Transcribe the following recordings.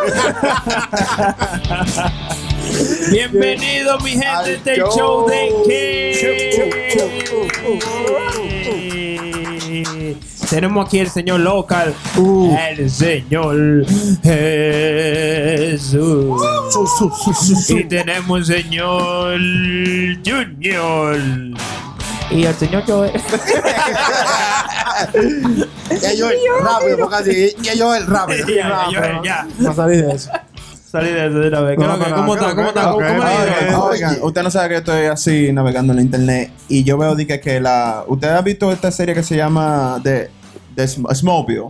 Bienvenido, mi gente, este show. show de que tenemos aquí el señor local, el señor Jesús. Y tenemos el señor Junior. Y el señor Joel. Ya yo, rápido, porque así. Ya yo, rápido. ya, ya. No salí de eso. Salí de eso de una vez. ¿Qué No, es lo que- no, ¿Cómo está? ¿Cómo está? ¿Cómo? Oigan, usted no sabe que yo estoy así navegando en la internet y yo veo que, que la. ¿Usted ha visto esta serie que se llama The, The Sm- Smallville?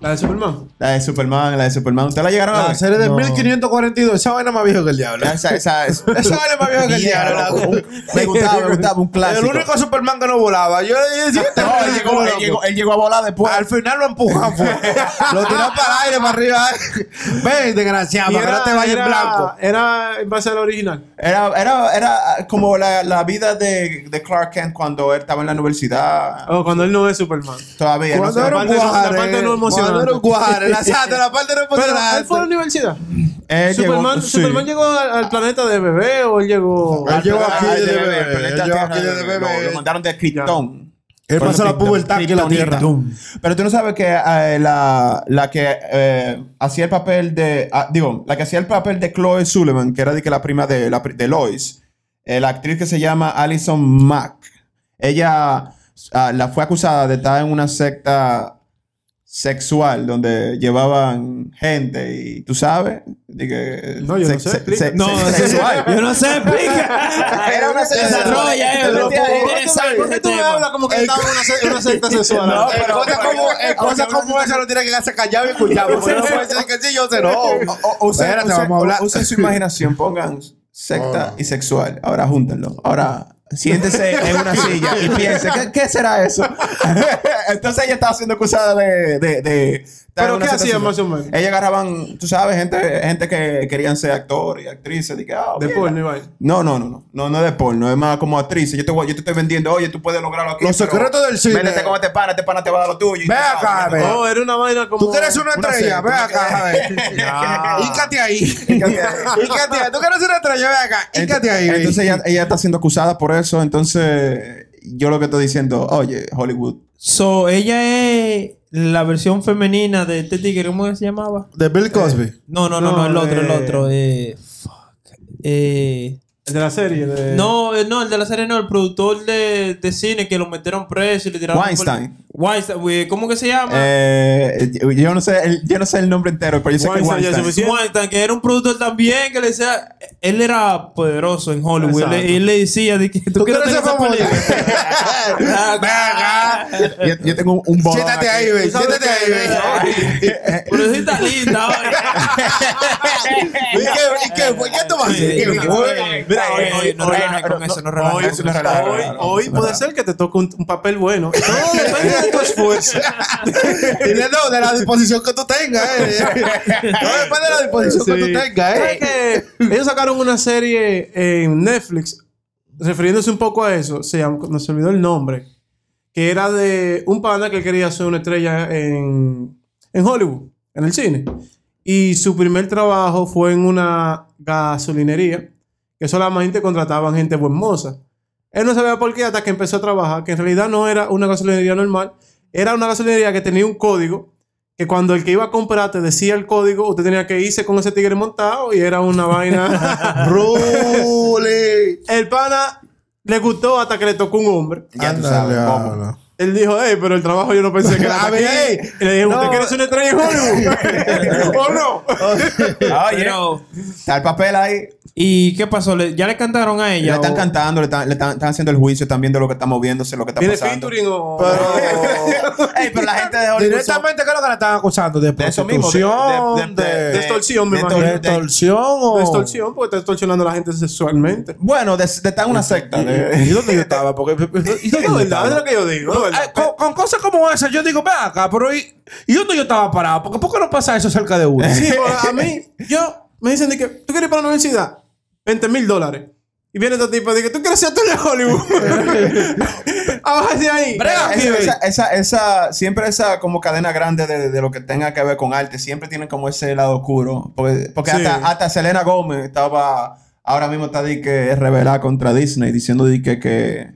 La de Superman. La de Superman, la de Superman. ¿Usted la llegaron a La ver? serie de No. 1542. Esa vaina más viejo que el diablo. Esa, esa, esa, esa vale más viejo que el diablo. Me gustaba, me gustaba, un clásico. El único Superman que no volaba. Yo le dije, este No, él llegó, él, loco. llegó, él llegó a volar después. Al final lo empujan, lo tiró para el aire, para arriba. Ven, desgraciado, para que no te vayas en blanco. Era en base al original. Era, era, era como la, la vida de, de Clark Kent cuando él estaba en la universidad. O cuando él no es Superman. Todavía, no Cuando era un la guare. parte no emocionante. Un guare. La exacto, la parte no Pero él fue a la universidad. Llegó- Superman, sí. Superman llegó al, al planeta de bebé o él llegó. Él llegó aquí de bebé, bebé, el planeta él llegó Tierra aquí de de- bebé. Lo, mandaron de Krypton. Él pasó la pubertad aquí en la. Tierra. Pero tú no sabes que eh, la, la que eh, hacía el papel de. ah, digo, la que hacía el papel de Chloe Sullivan, que era de, que la prima de, la, de Lois, eh, la actriz que se llama Alison Mack, ella ah, la fue acusada de estar en una secta sexual donde llevaban gente y tú sabes que No, yo no sé, explica. No, sexual yo no sé, explica. era una secta Desarrolla, eh, ¿Por qué tú- hablas como que estaba en una, se- una secta sexual? No, pero- cosas pero- como, eh, cosas como esa no tiene que quedarse callado y escuchar. Porque no puede ser que sí, yo sé, no. Usen, Espérate, usen- vamos a hablar. usen su imaginación, pongan secta y sexual. Ahora júntenlo. Ahora siéntese en una silla y piense, ¿qué, qué será eso? Entonces ella estaba siendo acusada de... de, de ¿Pero qué hacían más o menos? Ellas agarraban, tú sabes, gente, gente que querían ser actores y actrices. De, que, ah, De mira. porno vaina. No, no, no, no, no, no de porno, es más como actriz. Yo te, voy- yo te estoy vendiendo, oye, tú puedes lograrlo aquí. Los secretos del cine. Métete con este pana, este pana te va a dar lo tuyo. Ve acá, ve. Oh, era una vaina como. Tú quieres una estrella, ve acá, a ver. Híncate ahí. Híncate ahí. Tú quieres una estrella, ve acá. Híncate ahí. Entonces ella, ella está siendo acusada por eso. Entonces, yo lo que estoy diciendo, oye, Hollywood. So, ella es la versión femenina de este tigre, ¿cómo se llamaba? De Bill Cosby. No, no, no, no, No, el otro, el eh, otro. Eh, fuck. Eh, El de la serie. De... no, eh, no, el de la serie no, el productor de, de cine que lo metieron preso y le tiraron. Weinstein. por- Weinstein, güey, ¿cómo que se llama? Eh, yo, no sé el, yo no sé el nombre entero, pero yo sé que Weinstein es Weinstein. Weinstein, que era un productor también que le decía. Él era poderoso en Hollywood. Él le decía de que tú, ¿Tú quieres ser famoso? Yo, yo tengo un, bolón Siéntate aquí. ahí, ve. ¿Sabes Siéntate ahí, ve. Pero sí está linda. ¿Y qué, ¿Y qué fue? ¿Qué tú vas a hacer? ¿Qué Mira, hoy, hoy, no relajes con eso, no relajes hoy, puede ser que te toque un, papel bueno. tu esfuerzo. De, no, de la disposición que tú tengas, eh. No depende de la disposición que tú tengas, ¿Sabes eh. que ellos sacaron una serie en Netflix refiriéndose un poco a eso? Se llama, no se olvidó el nombre. Que era de un panda que quería ser una estrella en, en Hollywood, en el cine. Y su primer trabajo fue en una gasolinería, que solamente contrataban gente buen moza. Él no sabía por qué hasta que empezó a trabajar, que en realidad no era una gasolinería normal, era una gasolinería que tenía un código, que cuando el que iba a comprar te decía el código, usted tenía que irse con ese tigre montado y era una vaina. Ruli. el pana le gustó hasta que le tocó un hombre. Ya tú sabes cómo. Él dijo, hey, pero el trabajo yo no pensé que era A ver, aquí". ey. Y le dije, ¿usted No. quiere ser una estrella en Hollywood? ¿O no? Oye, Pero, está el papel ahí. ¿Y qué pasó? ¿Le- ¿Ya le cantaron a Le ella? están o- cantando, le están, le están, están haciendo el juicio, están viendo lo que está moviéndose, lo que está ¿Tiene pasando. featuring o...? Pero, Ey, pero la gente de Hollywood Directamente, ¿qué es lo que le están acusando? ¿De de eso mismo, de, prostitución? de- de- ¿De, de extorsión, me de- imagino. de de- extorsión o...? De extorsión, porque está extorsionando a la gente sexualmente. Bueno, de, de estar en una secta. ¿Y de- dónde yo estaba? Porque... Y no es verdad, es lo que yo digo. con, cosas como esas, yo digo, ve acá, pero ¿y, ¿y dónde yo estaba parado? Porque ¿por qué no pasa eso cerca de uno? Sí, pero a mí, yo, me dicen de que, ¿tú quieres ir para la universidad? 20 mil dólares. Y viene este tipo y dice, ¿tú quieres ser actor de Hollywood? Abajo de ahí. Brega, Esa, esa, esa, esa- siempre esa como cadena grande de, de lo que tenga que ver con arte, siempre tienen como ese lado oscuro. Porque, porque Sí. hasta, hasta Selena Gómez estaba, ahora mismo está di que revelada contra Disney, diciendo di que, que,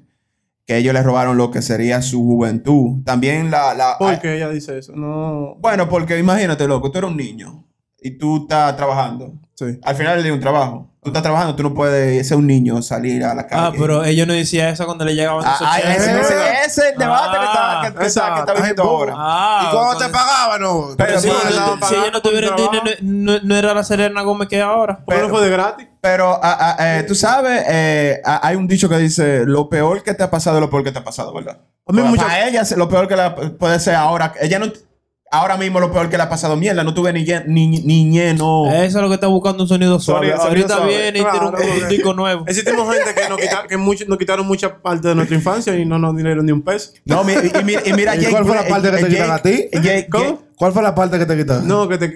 que ellos le robaron lo que sería su juventud. También la... la ¿Por qué ella dice eso? No. Bueno, porque imagínate, loco, tú eres un niño y tú estás trabajando. Sí. Al final día un trabajo. Tú estás trabajando, tú no puedes ser un niño, salir a la calle. Ah, pero ellos no decían eso cuando le llegaban Ah, esos ah, cheques. ese, ese- ese es el debate que está, que, que está, que está viviendo ahora. Ah, ¿Y cuando te pagaban, no? Pero Sí, si- no, si ella no por tuviera un dinero, no, no era la Selena Gómez que es ahora. ¿Por qué no fue de gratis? Pero ah, ah, eh, tú sabes, eh, ah, hay un dicho que dice: Lo peor que te ha pasado es lo peor que te ha pasado, ¿verdad? A mí ella, lo peor que la, puede ser ahora. Ella no. Ahora mismo lo peor que le ha pasado mierda. No tuve ni, lle- ni, ni ñeno. Eso es lo que está buscando un sonido suave. Sonido- sonido Ahorita suave. viene y tiene un, disco nuevo. Existimos gente que, nos, quita- que mucho- nos quitaron mucha parte de nuestra infancia y no nos dieron ni un peso. No, mi- y, y mira, y mira ¿Y Jake cuál fue la parte que te eh, Jake- a ti? Jake- ¿Cómo? Jake- ¿Cuál fue la parte que te quitaron? No, que te.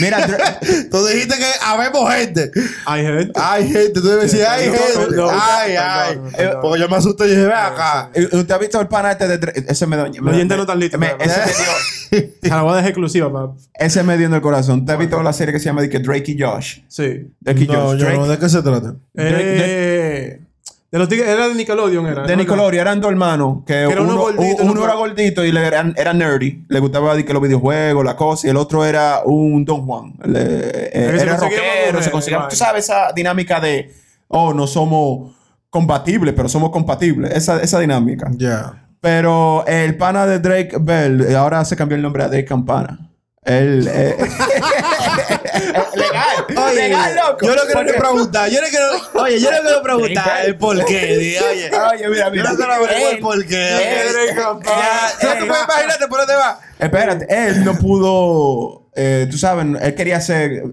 Mira, Tú dijiste que habemos gente. Hay gente. Hay gente. Tú debes decir, hay gente. Ay, ay. Porque yo me asusté y dije, ve acá. ¿Usted ha visto el pana este de Ese me dio. Los oyentes no están listos ese, me dio, la dejar exclusiva ese me dio en el corazón. ¿Usted ha visto la serie que se llama de que Drake y Josh? Sí. Drake y No, Josh. yo Drake- no. ¿De qué se trata? Eh, de los tigres, era de Nickelodeon, era. De Nickelodeon eran dos hermanos que, era uno uno, gordito, uno uno era gordito y le eran, era nerdy, le gustaba que los videojuegos, la cosa, y el otro era un Don Juan. Le- eh, era rockero, se conseguía- vale. Tú sabes esa dinámica de, oh, no somos compatibles, pero somos compatibles. Esa, esa dinámica. Ya. Pero el pana de Drake Bell, ahora se cambió el nombre a Drake Campana. Él, eh, legal, Oye, legal, loco. Yo no quiero Porque- preguntar. Yo no quiero. Oye, yo no quiero preguntar el por qué. Oye. Oye, mira, Yo mira. no quiero averiguar Él- el por qué. él- Drake Campana. Ya, ya tú puedes imaginarte por dónde va. Espérate, él no pudo, eh, tú sabes, él quería ser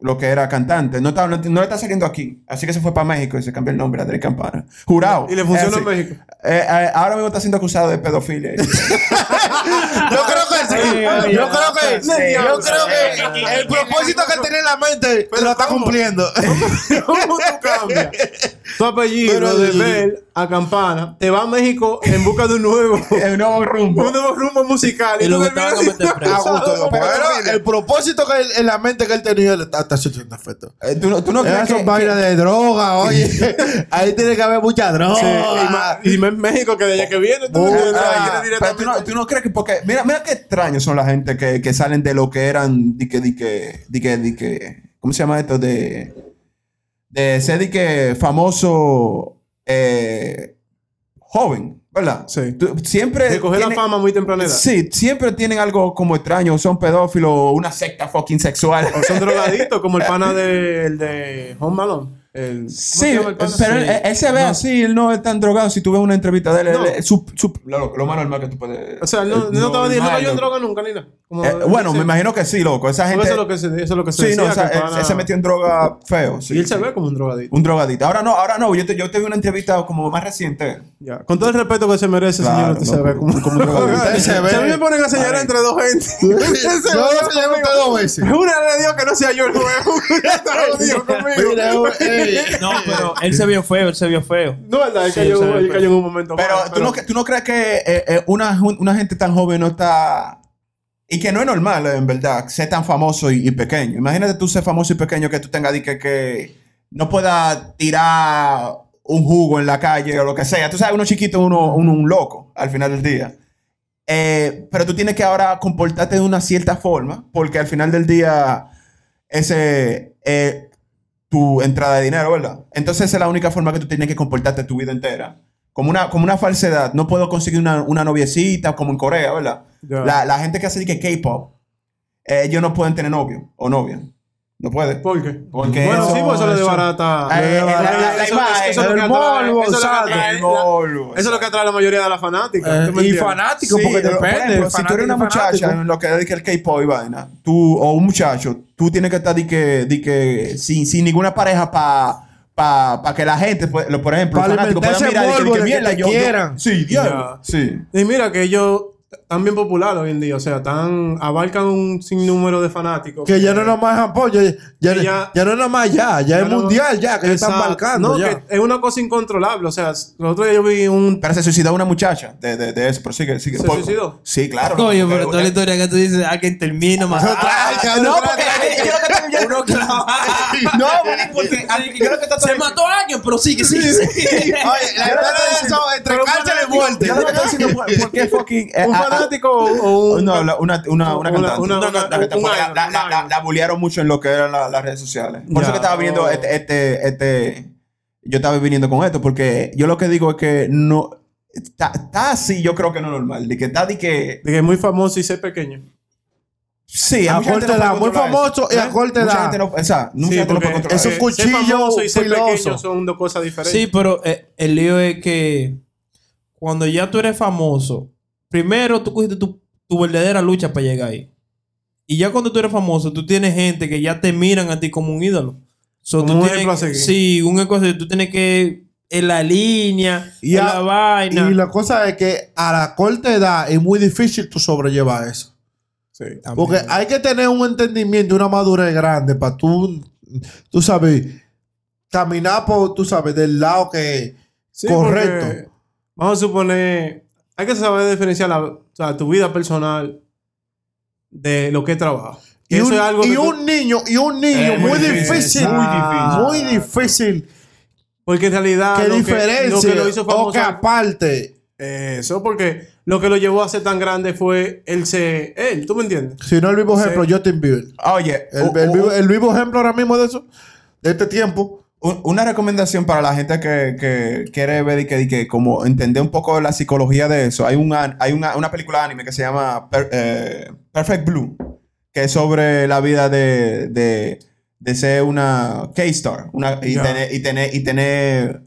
lo que era cantante. No, estaba, no, no le está saliendo aquí. Así que se fue para México y se cambió el nombre a Drake Campana. Jurado. Y le funcionó en México. eh, eh, ahora mismo está siendo acusado de pedofilia. Yo creo sí. Yo creo que Sí. Yo creo que el propósito que tenía en la mente lo está ¿cómo? cumpliendo. ¿Cómo tú cambias tu apellido Pero- de Bell a Campana? Te va a México en busca de un nuevo, el nuevo rumbo. un nuevo rumbo musical. Y tú lo que terminas te van a meter siendo preso. A acusado gusto. de Pero el propósito que él- en la mente que él tenía le está, haciendo efecto. Eh, ¿tú, no- tú no crees que, son vainas de droga, oye. Ahí tiene que haber mucha droga. Sí, y, más- y más en México que de allá que viene. Tú, pero no, tú no crees que porque mira mira qué extraños son la gente que, que salen de lo que eran di que di que di que di que ¿cómo se llama esto? de de ser di que famoso eh, joven ¿verdad? Sí. Tú- siempre De coger la fama muy temprana edad. Sí, siempre tienen algo como extraño, son pedófilos, una secta fucking sexual. O son drogaditos, como el pana de, de Home Malone. El, ¿cómo se Sí, pero él, Sí. él se ve así, él no es tan drogado. Si tú ves una entrevista de él, No. él- él- su- su- lo, lo más normal que tú puedes. O sea, él no, eh, no, estaba diciendo que yo en droga nunca, ni nada. Como- Eh, bueno, sí. me imagino que sí, loco. Esa gente. Eso es lo que se, eso es lo que se sí, decía. no, o sea, él, él se metió en droga feo. sí, y él se sí. ve como un drogadito. Un drogadito. Ahora no, ahora no. Yo te, yo te vi una entrevista como más reciente. Ya. Con todo el respeto que se merece, Claro, señor, usted se ve como, como un drogadito. Se ve. Si a mí me ponen a señalar Ay. entre dos gente. Yo se lo ve señalé usted dos veces. Una le dio que no sea yo el juego. Te lo digo conmigo. No, pero él se vio feo, él se vio feo. No, verdad, él Sí, cayó, él cayó en un momento. Pero, mal, ¿tú, no, ¿tú no crees que eh, eh, una, una gente tan joven no está. Y que no es normal, en verdad, ser tan famoso y, y pequeño. Imagínate tú ser famoso y pequeño que tú tengas di que, que no pueda tirar un jugo en la calle o lo que sea. Tú sabes, uno chiquito, uno, uno un loco al final del día. Eh, pero tú tienes que ahora comportarte de una cierta forma, porque al final del día, ese es tu entrada de dinero, ¿verdad? Entonces, esa es la única forma que tú tienes que comportarte tu vida entera. Como una, como una falsedad. No puedo conseguir una, una noviecita como en Corea, ¿verdad? La, la gente que hace que K-pop, eh, ellos no pueden tener novio o novia. No pueden. ¿Por qué? Porque bueno, eso- sí, pues eso le eso- desbarata. Eh, eh, Eso- es lo que atrae- morbo, eso es lo que exacto. atrae- El morbo, Eso es lo que atrae a la mayoría de las fanáticas. Eh, ¿tú me y entiendes? fanático, Sí, porque pero, por depende. ejemplo, si tú eres una muchacha en lo que es de que el K-pop y vaina, tú, o un muchacho, tú tienes que estar de que, de que sin, sin ninguna pareja para pa, pa que la gente, pues, lo- por ejemplo, los fanáticos puedan mirar y que, que de mierda, yo, yo- quieran. sí, diablo, sí. Y mira que yo tan bien populares hoy en día. O sea, tan, abarcan un sinnúmero de fanáticos. Que ya no es nada más Japón, ya, ya, Que ya- ya no es nada más ya, ya, es no- mundial ya, que ya están marcando No, ya. que es una cosa incontrolable. O sea, el otro día yo vi un... Pero se suicidó una muchacha de, de, de eso, pero sigue, sigue. ¿Se Por- suicidó? Sí, claro. Oye, pero toda la historia que tú dices, alguien termina más. Cabrón, No, porque Uno clavado. No, porque yo lo que está Se mató a alguien, pero sigue, sigue. Oye, la historia de eso entre cárcel y muerte. Yo lo que estoy diciendo, ¿por, por qué fucking. eh, un fanático o un... No, una, una, una Una- cantante. la, bullearon mucho en lo que eran la- las redes sociales. Por eso Ya. que estaba viendo este, este, este- Yo estaba viniendo con esto, porque yo lo que digo es que no. Está, así, yo creo que no es normal. De que está de que. De que es muy famoso y ser pequeño. Sí, A mucha gente corte puede muy famoso y a corte Mucha edad. gente no, esa, mucha Sí, gente no puede controlar es un ser cuchillo famoso y ser pequeño son dos cosas diferentes. Sí, pero eh, el lío es que cuando ya tú eres famoso, primero tú cogiste tu, tu verdadera lucha para llegar ahí. Y ya cuando tú eres famoso, tú tienes gente que ya te miran a ti como un ídolo. So, Como tú un tienes ejemplo a. Sí, un ejemplo a seguir. Tú tienes que en la línea, Y en a- la vaina. Y la cosa es que a la corta edad es muy difícil tú sobrellevar eso. Sí. Porque hay que tener un entendimiento, una madurez grande para tú, tú sabes, caminar por, tú sabes, del lado que Sí, correcto. Vamos a suponer, hay que saber diferenciar la, o sea, tu vida personal de lo que es trabajo. Y, un, es algo y que tú- un niño, y un niño Eh, muy muy difícil, difícil, muy difícil. muy difícil porque en realidad que lo que, diferencie lo que lo hizo o que aparte. eso porque lo que lo llevó a ser tan grande fue él él, ¿tú me entiendes? Si no el vivo Sí. ejemplo, Justin Bieber. Oye, El, vivo, el vivo ejemplo ahora mismo de eso, de este tiempo. Un- Una recomendación para la gente que, que quiere ver y que, y que como entender un poco de la psicología de eso. Hay, un, hay una, una película de anime que se llama Per- eh, Perfect Blue, que es sobre la vida de, de, de ser una K-Star una, y, Ya. tener, y tener, y tener,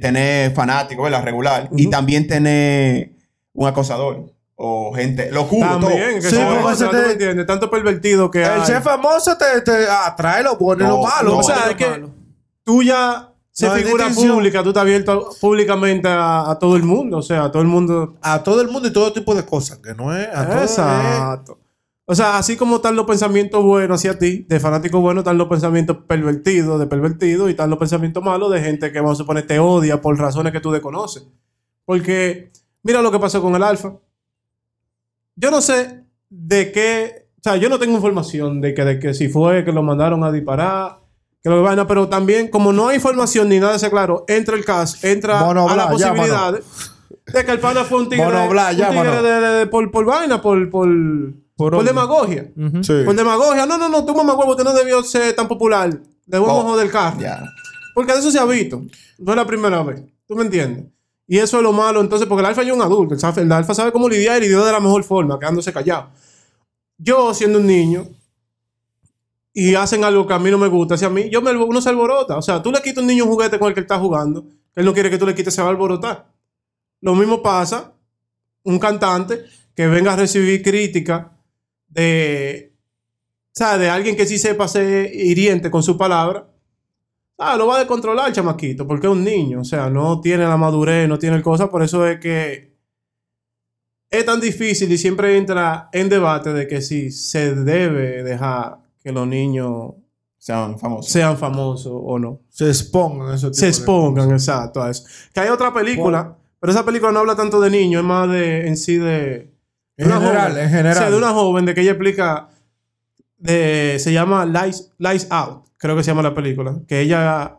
tener fanáticos, ¿verdad? Regular. Y Ujú. también tener un acosador o gente, locura. También, que Sí, porque se ¿tú te- me entiendes? Tanto pervertido que El hay. ser famoso te, te atrae lo bueno y lo No, malo. o no, sea, no, es que tú ya se figura pública, tú estás abierto públicamente a, a todo el mundo, o sea, a todo el mundo a todo el mundo y todo tipo de cosas, que no es a todo Exacto. O sea, así como están los pensamientos buenos hacia ti, de fanático bueno, están los pensamientos pervertidos, de pervertido, y están los pensamientos malos de gente que, vamos a suponer, te odia por razones que tú desconoces. Porque, mira lo que pasó con el Alfa. Yo no sé de qué, o sea, yo no tengo información de que, de que si fue que lo mandaron a disparar, que lo que vaina, pero también, como no hay información ni nada de ese claro, entra el caso, entra Mono a la posibilidad de que el pana fue un tigre, Mono un tigre llámanos. de- de- de- por, por vaina, por, por, por, demagogia. Sí. Por demagogia. No, no, no, tú mamá huevo, usted no debió ser tan popular. Debemos Oh, joder el carro. Ya. Porque de eso se ha visto. No es la primera vez. ¿Tú me entiendes? Y eso es lo malo, entonces, porque el alfa ya es un adulto. El alfa, el alfa sabe cómo lidiar y lidió de la mejor forma, quedándose callado. Yo, siendo un niño, y hacen algo que a mí no me gusta, hacia mí, yo me, uno se alborota. O sea, tú le quitas a un niño un juguete con el que él está jugando, que él no quiere que tú le quites, se va a alborotar. Lo mismo pasa un cantante que venga a recibir crítica de, o sea, de alguien que sí sepa ser hiriente con su palabra. Ah, lo va a descontrolar el chamaquito, porque es un niño, o sea, no tiene la madurez, no tiene el cosa, por eso es que es tan difícil y siempre entra en debate de que si se debe dejar que los niños Sean famosos. sean famosos o no. Se expongan eso. Se expongan, exacto, a eso. Que hay otra película, pero esa película no habla tanto de niños, es más de en sí de... En una general, joven. en general. O sea, de una joven de que ella explica, de, se llama Lights, Lights Out, creo que se llama la película, que ella,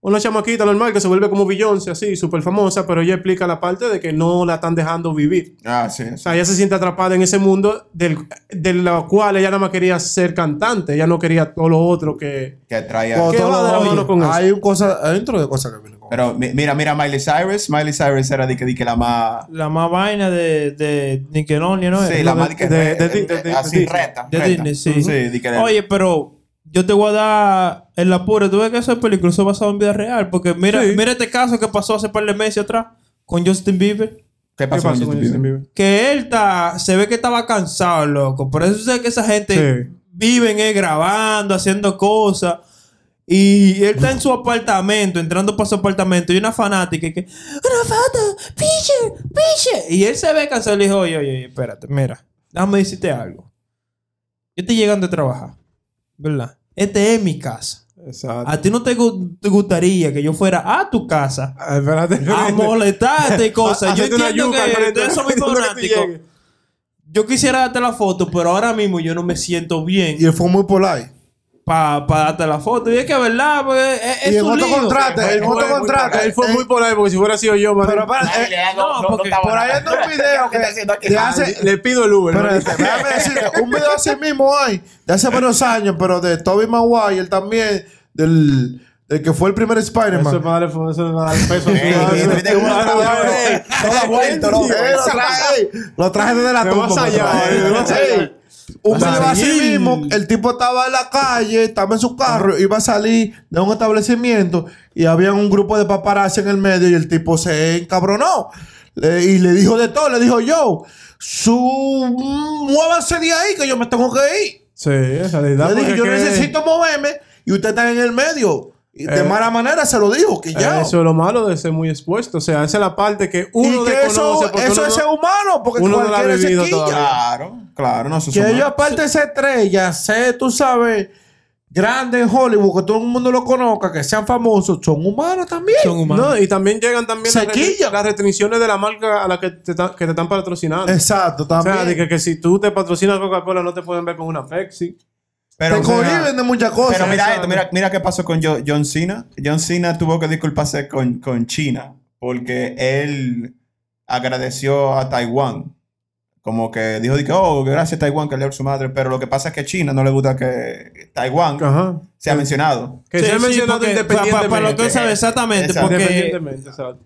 una chamaquita normal que se vuelve como Beyoncé, así, súper famosa, pero ella explica la parte de que no la están dejando vivir. Ah, sí. O sea, ella se siente atrapada en ese mundo del, de lo cual ella nada más quería ser cantante, ella no quería todo lo otro que... Que traía. Con ¿Qué todo va de la mano con eso? hay un cosa, hay de cosas que Pero mi- mira, mira Miley Cyrus. Miley Cyrus era de que, de que la más. La más vaina de, de Nickelodeon, ¿no? Sí, la más de de- re- de- de- de- de- así de- reta. de reta. Disney, sí. Sí, de que Oye, pero yo te voy a dar el apuro. Tú ves que esa película es basado en vida real. Porque mira, Sí. mira este caso que pasó hace par de meses atrás con Justin Bieber. ¿Qué ¿Qué pasó, con Justin Justin Bieber? Bieber? Que él está, se ve que estaba cansado, loco. Por eso sé que esa gente Sí. viven eh, grabando, haciendo cosas. Y él está en su apartamento, entrando para su apartamento, y una fanática que, una foto, piche, piche. Y él se ve cansado y le dijo, oye, oye, oye, espérate, mira, déjame decirte algo. Yo estoy llegando a trabajar, ¿verdad? Este es mi casa. Exacto. A ti no te, gu- te gustaría que yo fuera a tu casa Ah, espérate. a molestarte y cosas. Yo entiendo yuca que muy llegues. Yo quisiera darte la foto, pero ahora mismo yo no me siento bien Y él fue muy polite. Para darte la foto. Y es que, ¿verdad? Pues, es, es Y en un otro lío. contrato, en Él fue otro muy- contrato. Él fue eh, muy por ahí, porque si hubiera sido yo, man, Pero le da- no, no, porque no por ahí anda un video que de hace, le pido el Uber. Espérate, déjame decirte, un video así mismo hay, de hace varios años, pero de Toby Maguire también, del, del que fue el primer Eso es Spider-Man. para darle, eso es para darle peso. Lo traje, todo ha vuelto, loco. Eh, lo traje, ey, lo traje desde la tumba. Más me allá, traje. de más allá. Ey, Un video así Maril. mismo, el tipo estaba en la calle, estaba en su carro, iba a salir de un establecimiento y había un grupo de paparazzi en el medio y el tipo se encabronó. Le- y le dijo de todo, le dijo yo, su, muévanse de ahí que yo me tengo que ir. Sí, esa realidad. Le dije, yo que- necesito moverme y usted está en el medio. De Eh, mala manera se lo dijo, que ya. Eso es lo malo de ser muy expuesto. O sea, esa es la parte que uno y que desconoce. eso, porque eso uno es ser humano, porque uno no lo ha vivido. Claro, claro, no, eso Que ellos, aparte de ser estrellas, ser, tú sabes, grandes en Hollywood, que todo el mundo lo conozca, que sean famosos, son humanos también. Son humanos. No, y también llegan también las, las restricciones de la marca a la que te, que te están patrocinando. Exacto, o también. sea, de que, que si tú te patrocinas Coca-Cola no te pueden ver con una Pepsi. Pero, te cohiben de muchas cosas. pero mira esto, mira, mira qué pasó con Jo- John Cena. John Cena tuvo que disculparse con, con China porque él agradeció a Taiwán. Como que dijo, que, oh, gracias Taiwán que le dio su madre. Pero lo que pasa es que China no le gusta que Taiwán Ajá. Sea mencionado. Que Sí, se ha sí, mencionado porque- independientemente. Para, lo que sabe exactamente, Exacto. porque Independientemente, exacto.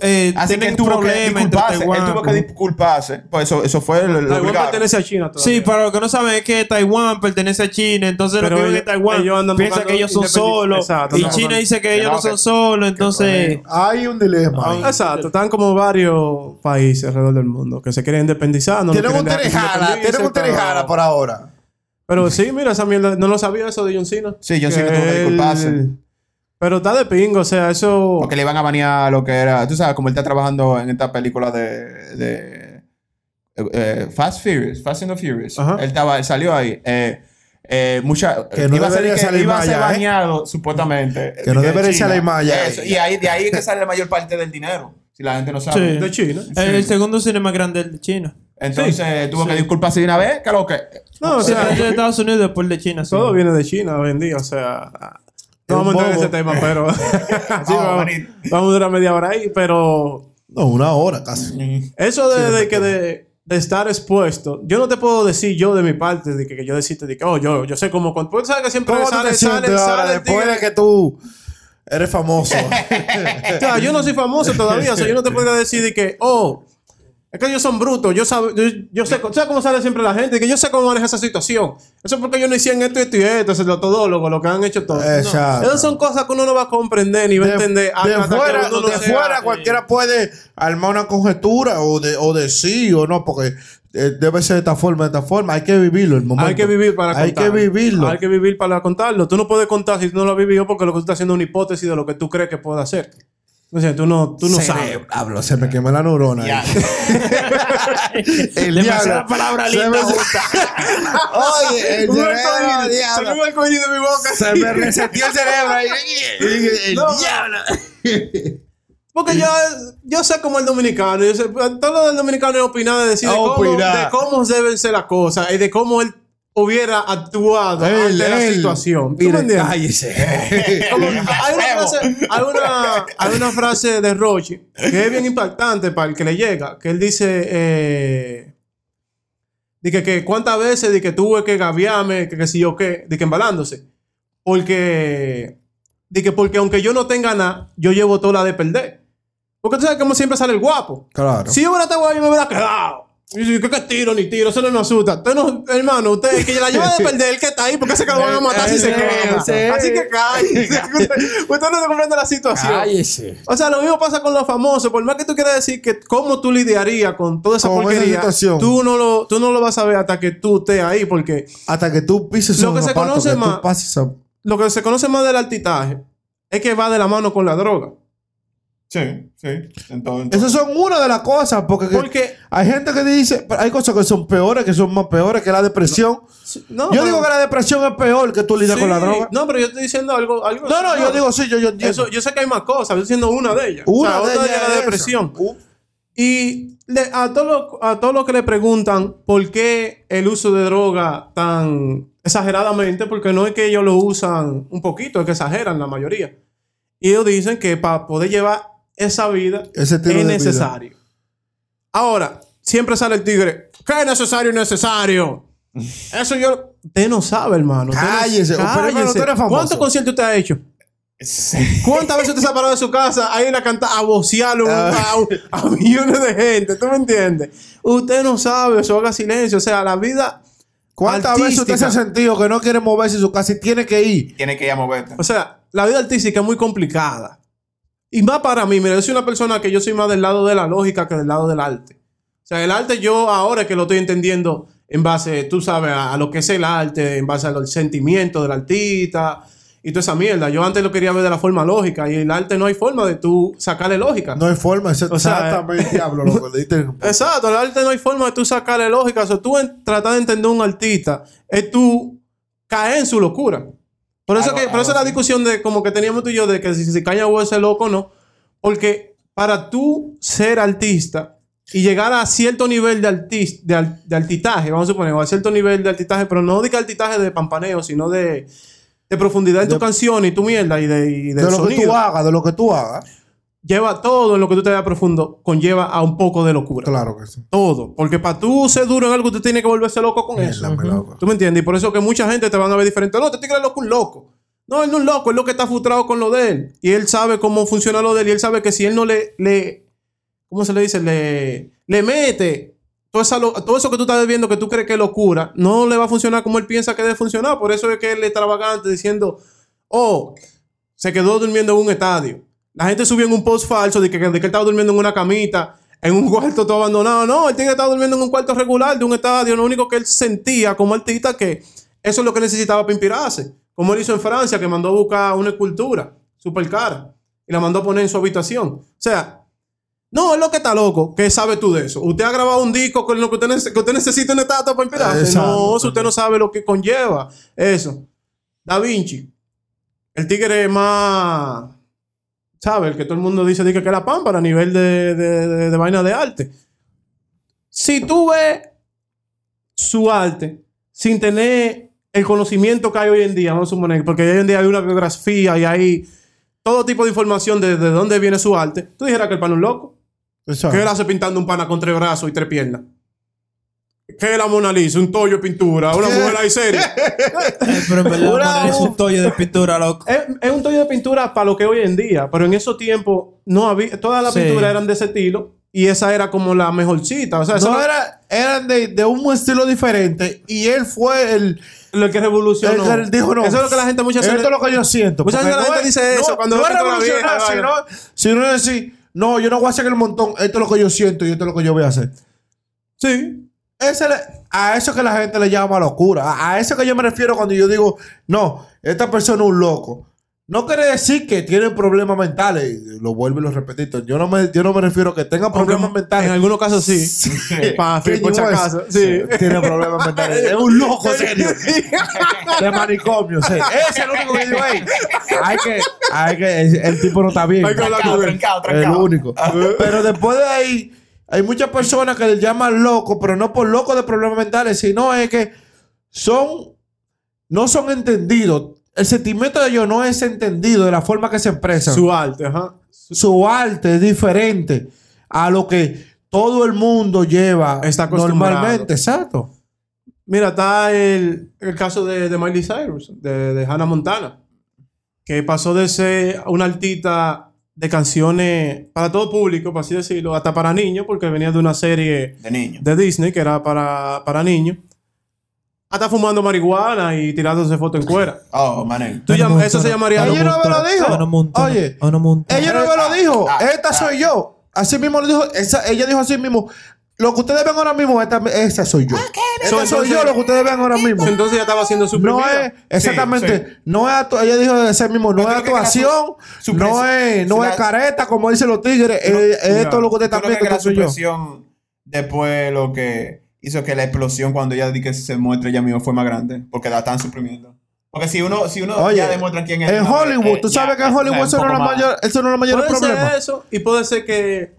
eh, Así que tienen él tuvo que disculparse. Él Taiwán. tuvo que disculparse. Pues eso, eso fue lo, lo Taiwán obligado. pertenece a China todavía. Sí, para los que no saben es que Taiwán pertenece a China, entonces Pero los que viven en ellos- Taiwán ellos buscando que ellos son solos Exacto, y China dice que ellos no, no son solos, entonces Hay un dilema. ahí. Exacto, están como varios países alrededor del mundo que se quieren independizar. No Tienen un se independicen, tienen un terijala por ahora. Pero sí, mira, esa mierda, no lo sabía eso de John Cena. Sí, John Cena tuvo que él- disculparse. Pero está de pingo, o sea, eso. Porque le iban a banear lo que era. Tú sabes, como él está trabajando en esta película de. de eh, Fast Furious, Fast and the Furious. Ajá. Él estaba, él salió ahí. Eh, eh, mucha, Que no iba a ser, salir iba a más ser ¿eh? baneado, supuestamente. Que no de debería China. salir más allá. Eso, Y ahí, de ahí es que sale la mayor parte del dinero. Si la gente no sabe. Sí. de China. el, el segundo cine más grande de China. Entonces tuvo que disculparse de una vez. ¿Qué lo que? No, o sea, de Estados Unidos después de China. sí. todo viene de China hoy en día, o sea. No vamos a entrar en ese tema, pero. sí, Vamos, vamos, manito. vamos a durar media hora ahí, pero. No, una hora casi. Eso de, de que de, de estar expuesto, yo no te puedo decir yo de mi parte, de que, que yo decirte, de que, oh, yo, yo sé cómo. Porque tú sabes que siempre ¿Cómo tú sale, sale, sale después de que tú eres famoso? O sea, yo no soy famoso todavía, o sea, yo no te podría decir de que, oh, es que ellos son brutos, yo, sabe, yo, yo sé, ¿sabes cómo sale siempre la gente? Que yo sé cómo manejar esa situación. Eso es porque ellos no hicieron esto, esto y esto, es todólogo, lo que han hecho todos. No, Exacto. esas son cosas que uno no va a comprender ni va a de, entender. de fuera, no de fuera cualquiera puede armar una conjetura o de, o de sí o no, porque eh, debe ser de esta forma, de esta forma. Hay que vivirlo el momento. Hay que vivir para Hay contarlo. que vivirlo. Hay que vivir para contarlo. Tú no puedes contar si tú no lo has vivido porque lo que tú estás haciendo es una hipótesis de lo que tú crees que puede hacer. O sea, tú no, tú no sabes. Hablo, se me quemó la neurona. Ya. el diablo. palabra linda me-. Oye, el Un cerebro, diablo. Salió un arcoíris de mi boca. Se me resetió el cerebro ahí. El No, diablo. Porque yo, yo sé como el dominicano. Yo sé, todo lo del dominicano es opinar, de decir de cómo, de cómo deben ser las cosas y de cómo él hubiera actuado Él, ante la situación. ¿Tú Mire, cállese. Como- hay, una frase, hay, una, hay una frase de Rochi que es bien impactante para el que le llega, que él dice, eh, de que, que cuántas veces de que tuve que gaviarme, que, que si yo qué, de que embalándose. Porque, de que porque aunque yo no tenga nada, yo llevo toda la de perder. Porque tú sabes cómo siempre sale el guapo. Claro. Si yo hubiera estado ahí, me hubiera quedado. Y dice, ¿qué, tiro ni tiro? Eso no nos asusta. Usted no, hermano, usted que la lleva de perder, el que está ahí, porque sé que lo van a matar si se Sí, queda. sí. Así que cállese. usted, usted no se comprende la situación. Cállese. O sea, lo mismo pasa con los famosos. Por más que tú quieras decir que cómo tú lidiarías con toda esa Con porquería, tú no, lo, tú no lo vas a ver hasta que tú estés ahí, porque Hasta que tú pises Lo que se conoce que más- a- lo que se conoce más del altitaje es que va de la mano con la droga. Sí, sí. Entonces, Esas son una de las cosas, porque, que- Porque- hay gente que dice, pero hay cosas que son peores, que son más peores que la depresión. No, yo digo que la depresión es peor que tú lidias Sí, con la droga. No, pero yo estoy diciendo algo. algo No, no, yo digo sí, yo, yo entiendo. Eso, yo sé que hay más cosas, estoy diciendo una de ellas. Una O sea, de ellas es la es depresión. esa. Uh. Y le- a todos los a todos los que le preguntan por qué el uso de droga tan exageradamente, porque no es que ellos lo usan un poquito, es que exageran la mayoría. Y ellos dicen que para poder llevar esa vida Ese es de vida. necesario. Ahora, siempre sale el tigre. ¿Qué es necesario y necesario? Eso yo... Usted no sabe, hermano. No- Cállese. Pero, hermano, famoso. ¿Cuántos conciertos usted ha hecho? sí. ¿Cuántas veces usted se ha parado de su casa a ir a cantar, a vocearlo Ah. a, a millones de gente? ¿Tú me entiendes? Usted no sabe, eso haga silencio. O sea, la vida. ¿Cuántas veces usted se ha sentido que no quiere moverse en su casa y tiene que ir? Tiene que ir a moverte. O sea, la vida artística es muy complicada. Y más para mí, mira, yo soy una persona que yo soy más del lado de la lógica que del lado del arte. O sea, el arte yo ahora que lo estoy entendiendo en base, tú sabes, a, a lo que es el arte, en base al sentimiento del artista y toda esa mierda. Yo antes lo quería ver de la forma lógica y el arte no hay forma de tú sacarle lógica. No hay forma, es O sea, exactamente, diablo, lo que le diste. Exacto, el arte no hay forma de tú sacarle lógica. O sea, tú en- tratar de entender a un artista es tú caer en su locura. Por eso, que, por eso la discusión de como que teníamos tú y yo de que si, si Kanye West es loco o no. Porque para tú ser artista y llegar a cierto nivel de, artis- de, al- de altitaje, vamos a suponer, o a cierto nivel de altitaje, pero no de que altitaje de pampaneo, sino de, de profundidad en tu canción y tu mierda y de, y De del lo que tú hagas, de lo que tú hagas. Lleva todo en lo que tú te veas profundo, conlleva a un poco de locura. Claro que sí. Todo. Porque para tú ser duro en algo, tú tienes que volverse loco con eso. ¿Tú me entiendes? Y por eso que mucha gente te van a ver diferente. No, te tigre es loco, un loco. No, él no es loco, él lo que está frustrado con lo de él. Y él sabe cómo funciona lo de él. Y él sabe que si él no le, le ¿cómo se le dice? Le, le mete todo, esa todo eso que tú estás viendo que tú crees que es locura, no le va a funcionar como él piensa que debe funcionar. Por eso es que él es extravagante diciendo, oh, se quedó durmiendo en un estadio. La gente subió en un post falso de que, de que él estaba durmiendo en una camita, en un cuarto todo abandonado. No, el tigre estaba durmiendo en un cuarto regular de un estadio. Lo único que él sentía como artista que eso es lo que necesitaba para inspirarse. Como él hizo en Francia, que mandó a buscar una escultura súper cara y la mandó a poner en su habitación. O sea, no, es lo que está loco. ¿Qué sabe tú de eso? Usted ha grabado un disco con lo que usted, nece- que usted necesita una estatua para inspirarse. Exacto. No, si usted no sabe lo que conlleva eso. Da Vinci. El tigre es más. ¿Sabe? El que todo el mundo dice que es la pámpara a nivel de, de, de- de vaina de arte. Si tú ves su arte sin tener el conocimiento que hay hoy en día, vamos a suponer, porque hoy en día hay una biografía y hay todo tipo de información de, de dónde viene su arte, tú dijeras que el pan es un loco. Exacto. ¿Qué él hace pintando un pana con tres brazos y tres piernas? ¿Qué es la Mona Lisa? Un tollo de pintura, una mujer ahí seria. Pero en verdad, Una- es un toyo de pintura, loco. es, es un tollo de pintura para lo que hoy en día, pero en esos tiempos no había, todas las Sí. pinturas eran de ese estilo y esa era como la mejorcita. O sea, eso No era era, eran de, de un estilo diferente y él fue el, lo que revolucionó. el que dijo no. Eso es lo que la gente muchas Esto veces. es lo que yo siento. Muchas porque veces la gente es- dice eso no, cuando no ve es pintura revolucionar, vieja, sino, vaina. sino decir, no, yo no voy a hacer el montón, esto es lo que yo siento y esto es lo que yo voy a hacer. Sí. Ese le- a eso que la gente le llama locura. A, a eso que yo me refiero cuando yo digo, no, esta persona es un loco. No quiere decir que tiene problemas mentales. Lo vuelvo y lo repito. Yo no me, yo no me refiero a que tenga problemas mentales. En algunos casos sí. Pa- Kanye por si West, acaso. Sí. Tiene problemas mentales. Es un loco serio. de manicomio. sí. Ese es el único que digo, "Ey, hay que, hay que, el, el tipo no está bien. Hay que hablar Trancado, con él. trancado, El único. Pero después de ahí, hay muchas personas que le llaman loco, pero no por loco de problemas mentales, sino es que son, no son entendidos. El sentimiento de ellos no es entendido de la forma que se expresan. Su, Su arte, ajá. arte es diferente a lo que todo el mundo lleva Está normalmente. Exacto. Mira, está el, el caso de, de Miley Cyrus, de, de Hannah Montana, que pasó de ser una artista de canciones para todo público, por así decirlo, hasta para niños, porque venía de una serie De niño. de Disney que era para, para niños, hasta fumando marihuana y tirándose fotos en cuera. Oh, mané. Tú eso se llamaría... Ella no me lo dijo. Ana Montana, Oye. Ella no me lo dijo. ah, Esta ah. soy yo. Así mismo lo dijo. esa- ella dijo así mismo. Lo que ustedes ven ahora mismo, esta, esa soy yo. Esta So, soy yo lo que ustedes ven ahora mismo. Entonces ya estaba haciendo su No es, exactamente, sí. no es ella dijo de ese mismo, no es actuación, su- su no es, no su- es la- careta, como dicen los tigres, es, es esto lo que usted ¿Tú está no crees viendo que soy yo. después lo que hizo que la explosión cuando ella di que se muestre ella misma fue más grande? Porque la están suprimiendo. Porque si uno, si uno Oye, ya demuestra quién es. En Hollywood, eh, tú ya, sabes que en Hollywood eso no, es mayor, eso no es el mayor Puede problema. ser eso y puede ser que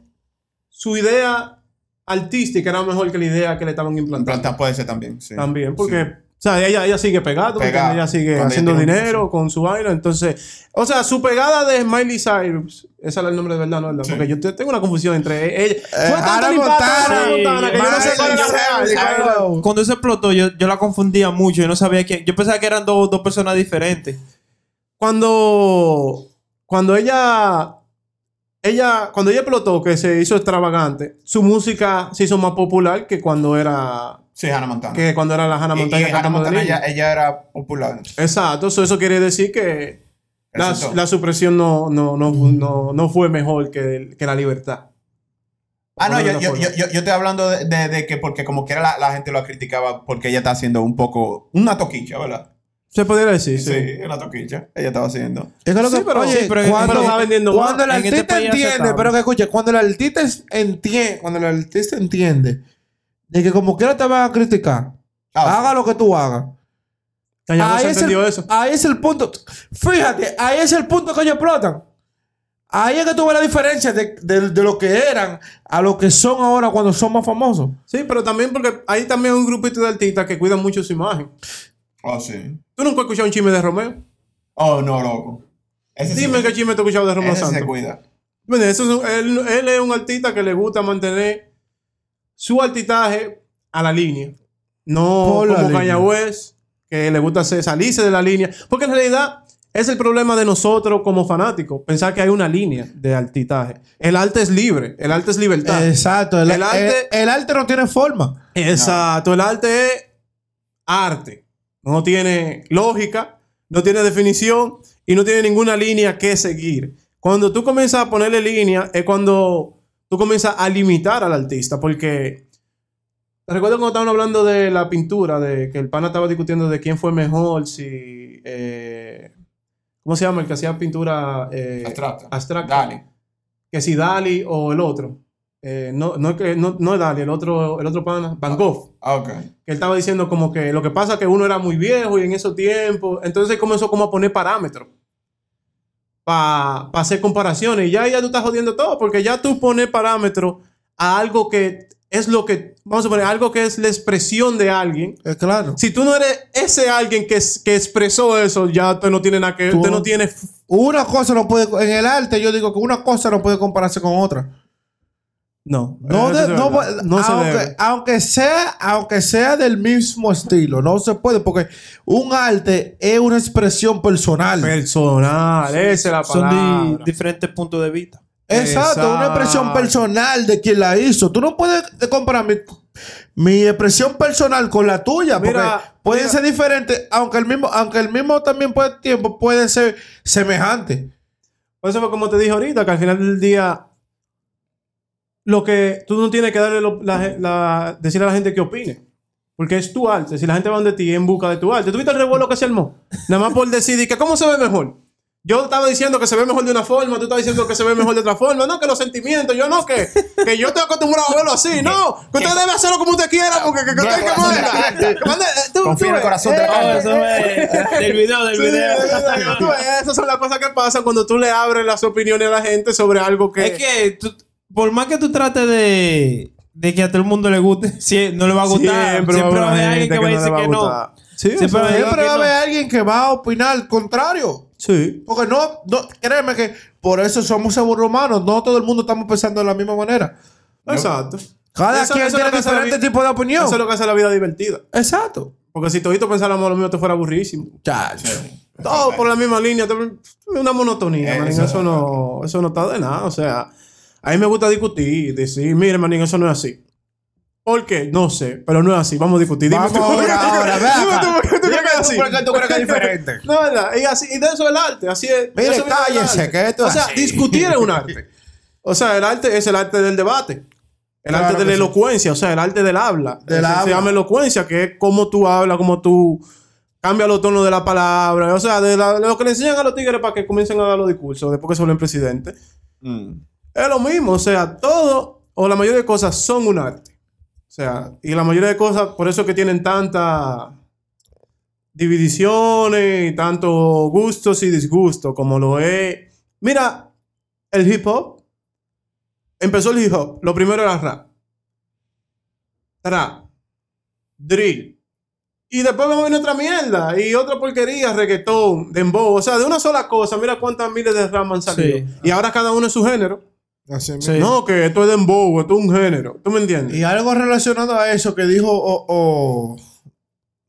su idea artística era mejor que la idea que le estaban implantando. Planta puede ser también. Sí. También, porque, Sí. o sea, ella, ella sigue pegada, ella sigue haciendo dinero con su vaina. Entonces, o sea, su pegada de Miley Cyrus, ese era el nombre de verdad, ¿no? ¿Verdad? Sí. Porque yo te- tengo una confusión entre ella. Fue Montana, Montana que yo no sé cuál la real. Cyrus. Cuando eso explotó, yo, yo la confundía mucho. Yo no sabía que. Yo pensaba que eran dos, dos personas diferentes. Cuando, cuando ella, ella, cuando ella explotó, que se hizo extravagante, su música se hizo más popular que cuando era, Sí, Hannah Montana. que cuando era la Hannah Y- Montana. y, Hannah de Montana ella, ella era popular. Exacto, eso, eso quiere decir que la, la supresión no, no, no, no, no fue mejor que, que la libertad. Ah, no, yo, yo, yo, yo, estoy hablando de, de- de que porque como quiera la, la gente lo criticaba porque ella está haciendo un poco una toquicha, ¿verdad? Se podría decir, sí. Sí, una toquicha. Ella estaba haciendo. Es que lo Sí, que, pero- oye, sí, pero- cuando, está vendiendo más. cuando el En este artista país entiende, aceptable. pero que escuche, cuando el artista es- entiende, cuando el artista entiende de que como quiera te van a criticar, Ah, haga lo que tú hagas. Ella no se Ahí es, entendió el, eso. ahí es el punto. Fíjate, ahí es el punto que ellos explotan. Ahí es que tú ves la diferencia de, de- de lo que eran a lo que son ahora cuando son más famosos. Sí, pero también porque hay también un grupito de artistas que cuidan mucho su imagen. Oh, sí. ¿Tú nunca has escuchado un chisme de Romeo? Oh, no, loco. Ese sí- Dime qué chisme te has escuchado de Romeo ese se Santos. cuida. Bueno, eso es un- él, él es un artista que le gusta mantener su artistaje a la línea. No la como. Kanye West, que le gusta hacer- salirse de la línea. Porque en realidad es el problema de nosotros como fanáticos. Pensar que hay una línea de artistaje. El arte es libre. El arte es libertad. Exacto. El, El arte- el- el arte no tiene forma. Exacto. El arte es arte. No tiene lógica, no tiene definición y no tiene ninguna línea que seguir. Cuando tú comienzas a ponerle línea es cuando tú comienzas a limitar al artista. Porque recuerdo cuando estaban hablando de la pintura, de que el pana estaba discutiendo de quién fue mejor, si... eh, ¿Cómo se llama? El que hacía pintura eh, Abstracta. abstracta. Dale. Que si Dali o el otro. Eh, no, no, es que- no, no es Dali, el otro, el otro pana, Van Gogh Ah, ok. que él estaba diciendo como que lo que pasa es que uno era muy viejo y en esos tiempos, entonces comenzó como a poner parámetros para hacer comparaciones y ya, ya tú estás jodiendo todo porque ya tú pones parámetros a algo que es lo que, vamos a poner, algo que es la expresión de alguien. Es claro. Si tú no eres ese alguien que, que expresó eso, ya usted no tiene nada que, Tú- usted no tiene... Una cosa no puede, en el arte yo digo que una cosa no puede compararse con otra. No, No, eso de- no. No se aunque, debe. aunque sea, aunque sea del mismo estilo, no se puede, porque un arte es una expresión personal. Personal, esa es la Son palabra. di- diferentes puntos de vista. Exacto, una expresión Exacto. personal de quien la hizo. Tú no puedes comparar mi, mi expresión personal con la tuya, porque Mira, pueden mira. ser diferentes, aunque el mismo, aunque el mismo también puede tiempo pueden ser semejantes. Por eso fue como te dije ahorita, que al final del día, lo que tú no tienes que darle lo- la, la- decirle a la gente que opine. Porque es tu arte. Si la gente va donde ti en busca de tu arte. ¿Tú viste el revuelo que se armó? Nada más por decidir que cómo se ve mejor. Yo estaba diciendo que se ve mejor de una forma, tú estabas diciendo que se ve mejor de otra forma. No, que los sentimientos, yo no, que, que yo estoy acostumbrado a verlo así. No, que usted debe hacerlo como usted quiera, porque que, usted que manda. Que mande- eh, Confía en el corazón de la eh, gente. eso es del video, del video. Esas son las cosas que pasan cuando tú le abres las opiniones a la gente sobre algo que. Es que tú- por más que tú trates de, de que a todo el mundo le guste, si no le va a gustar. Siempre, va a haber alguien que va a decir que no. Sí, Siempre va a haber- Siempre que va a no. haber alguien que va a opinar al contrario. Sí. Porque no, no, créeme que por eso somos seres humanos. No todo el mundo estamos pensando de la misma manera. Exacto. Cada Eso- quien eso es tiene diferente tipo de opinión. Eso es lo que hace la vida divertida. Exacto. Porque si todito pensáramos lo mismo, te fuera aburrísimo. Todo por la misma línea. Una monotonía, eso- Eso no, eso no está de nada. O sea, a mí me gusta discutir. Decir, mire, manín, eso no es así. ¿Por qué? No sé, pero no es así. Vamos a discutir. Dime Vamos tú, ahora, ahora, ve Dime tú, ¿por qué tú crees que es así? ¿Por qué tú crees que es diferente? No, ¿verdad? Y, así, y de eso es el arte. Así es. Mire, Eso que esto O es sea, así. discutir es un arte. O sea, el arte es el arte del debate. El Claro arte de la sí. elocuencia, o sea, el arte del habla. Del Se- Se habla. llama elocuencia, que es cómo tú hablas, cómo tú cambias los tonos de la palabra. O sea, de, la- de lo que le enseñan a los tigres para que comiencen a dar los discursos después que se vuelven presidentes. Mm. Es lo mismo, o sea, todo o la mayoría de cosas son un arte. O sea, y la mayoría de cosas, por eso es que tienen tantas divisiones y tantos gustos y disgustos, como lo es. Mira, el hip hop. Empezó el hip hop. Lo primero era rap. Rap. Drill. Y después vamos a ver otra mierda. Y otra porquería, reggaetón, dembow. O sea, de una sola cosa, mira cuántas miles de rap han salido. Sí. Y ahora cada uno es su género. Así Sí. mismo. No, que esto es dembow, esto es un género. ¿Tú me entiendes? Y algo relacionado a eso que dijo o- o-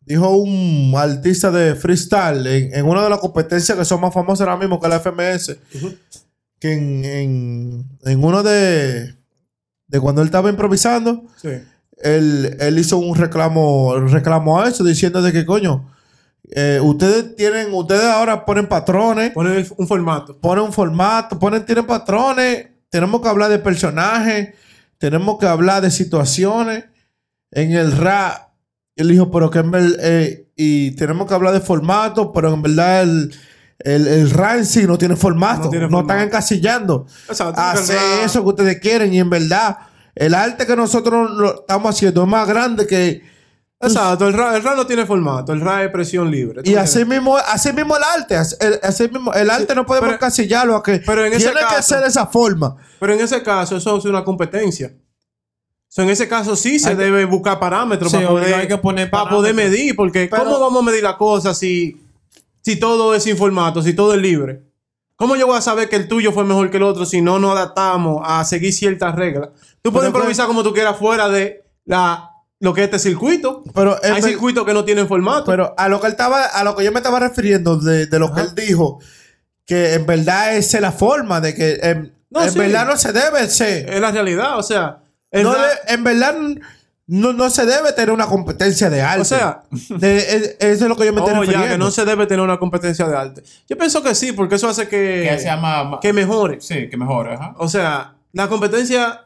dijo un artista de freestyle en, en una de las competencias que son más famosas ahora mismo que la FMS. Que en, en, en uno de, de cuando él estaba improvisando, Sí. él, él hizo un reclamo, reclamo a eso, diciendo de que coño, eh, ustedes tienen, ustedes ahora ponen patrones, Poner el- un formato. ponen un formato, ponen, tienen patrones, tenemos que hablar de personajes, tenemos que hablar de situaciones. En el rap, él dijo, pero que en ver- eh, y tenemos que hablar de formato, pero en verdad el, el, el rap en sí no tiene formato, No tiene no formato. están encasillando. Exacto. Hace El rap- eso que ustedes quieren y en verdad el arte que nosotros estamos haciendo es más grande que... Exacto, el rap, el rap no tiene formato, el rap es presión libre. ¿tú Y así mismo, así mismo el arte, así, el, así mismo, el arte no podemos pero- encasillarlo a que pero en ese tiene que ser de esa forma. Pero en ese caso, eso es una competencia. En ese caso sí se Hay que- debe buscar parámetros Sí, para, poder, hay que poner para poder medir, porque Pero- ¿cómo vamos a medir la cosa si, si todo es sin formato, si todo es libre? ¿Cómo yo voy a saber que el tuyo fue mejor que el otro si no nos adaptamos a seguir ciertas reglas? Tú puedes improvisar como tú quieras fuera de la, lo que es este circuito. Pero, Hay circuitos que no tienen formato. pero a lo que él estaba, a lo que yo me estaba refiriendo de, de lo que él dijo, que en verdad esa es la forma de que en, No, en sí. verdad no se debe ser. es la realidad, o sea. No en verdad no, no se debe tener una competencia de arte. O sea, De- es- eso es lo que yo me estoy oh, ya, refiriendo. que no se debe tener una competencia de arte. Yo pienso que sí, porque eso hace que, Que se llama... que mejore. Sí, que mejore, ajá. O sea, la competencia.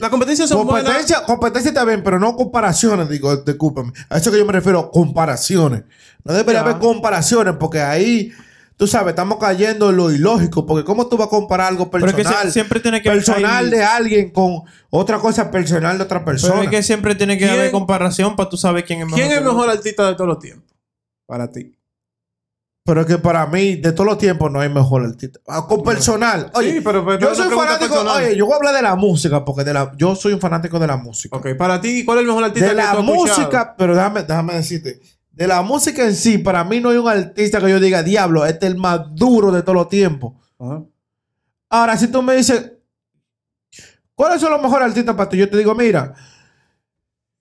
La competencia son buenas. Competencia, competencia está bien, pero no comparaciones, digo, discúlpame. A eso que yo me refiero, comparaciones. No debería Ya. haber comparaciones, porque ahí, tú sabes, estamos cayendo en lo ilógico, porque ¿cómo tú vas a comparar algo Pero es que personal? se- siempre tiene que personal hay- de alguien con otra cosa personal de otra persona. Pero es que siempre tiene que ¿Quién- haber comparación para tú saber quién es mejor. ¿Quién es el mejor artista de todos los tiempos? Para ti. Pero es que para mí, de todos los tiempos, no hay mejor artista. Ah, Con personal. Oye, Sí, pero- pero yo soy fanático. personal. Oye, yo voy a hablar de la música, porque de la, yo soy un fanático de la música. Ok, para ti, ¿cuál es el mejor artista de que la tú has escuchado? música, pero déjame, déjame decirte, de la música en sí, para mí no hay un artista que yo diga, diablo, este es el más duro de todos los tiempos. Ahora, si tú me dices, ¿cuáles son los mejores artistas para ti? Yo te digo, mira,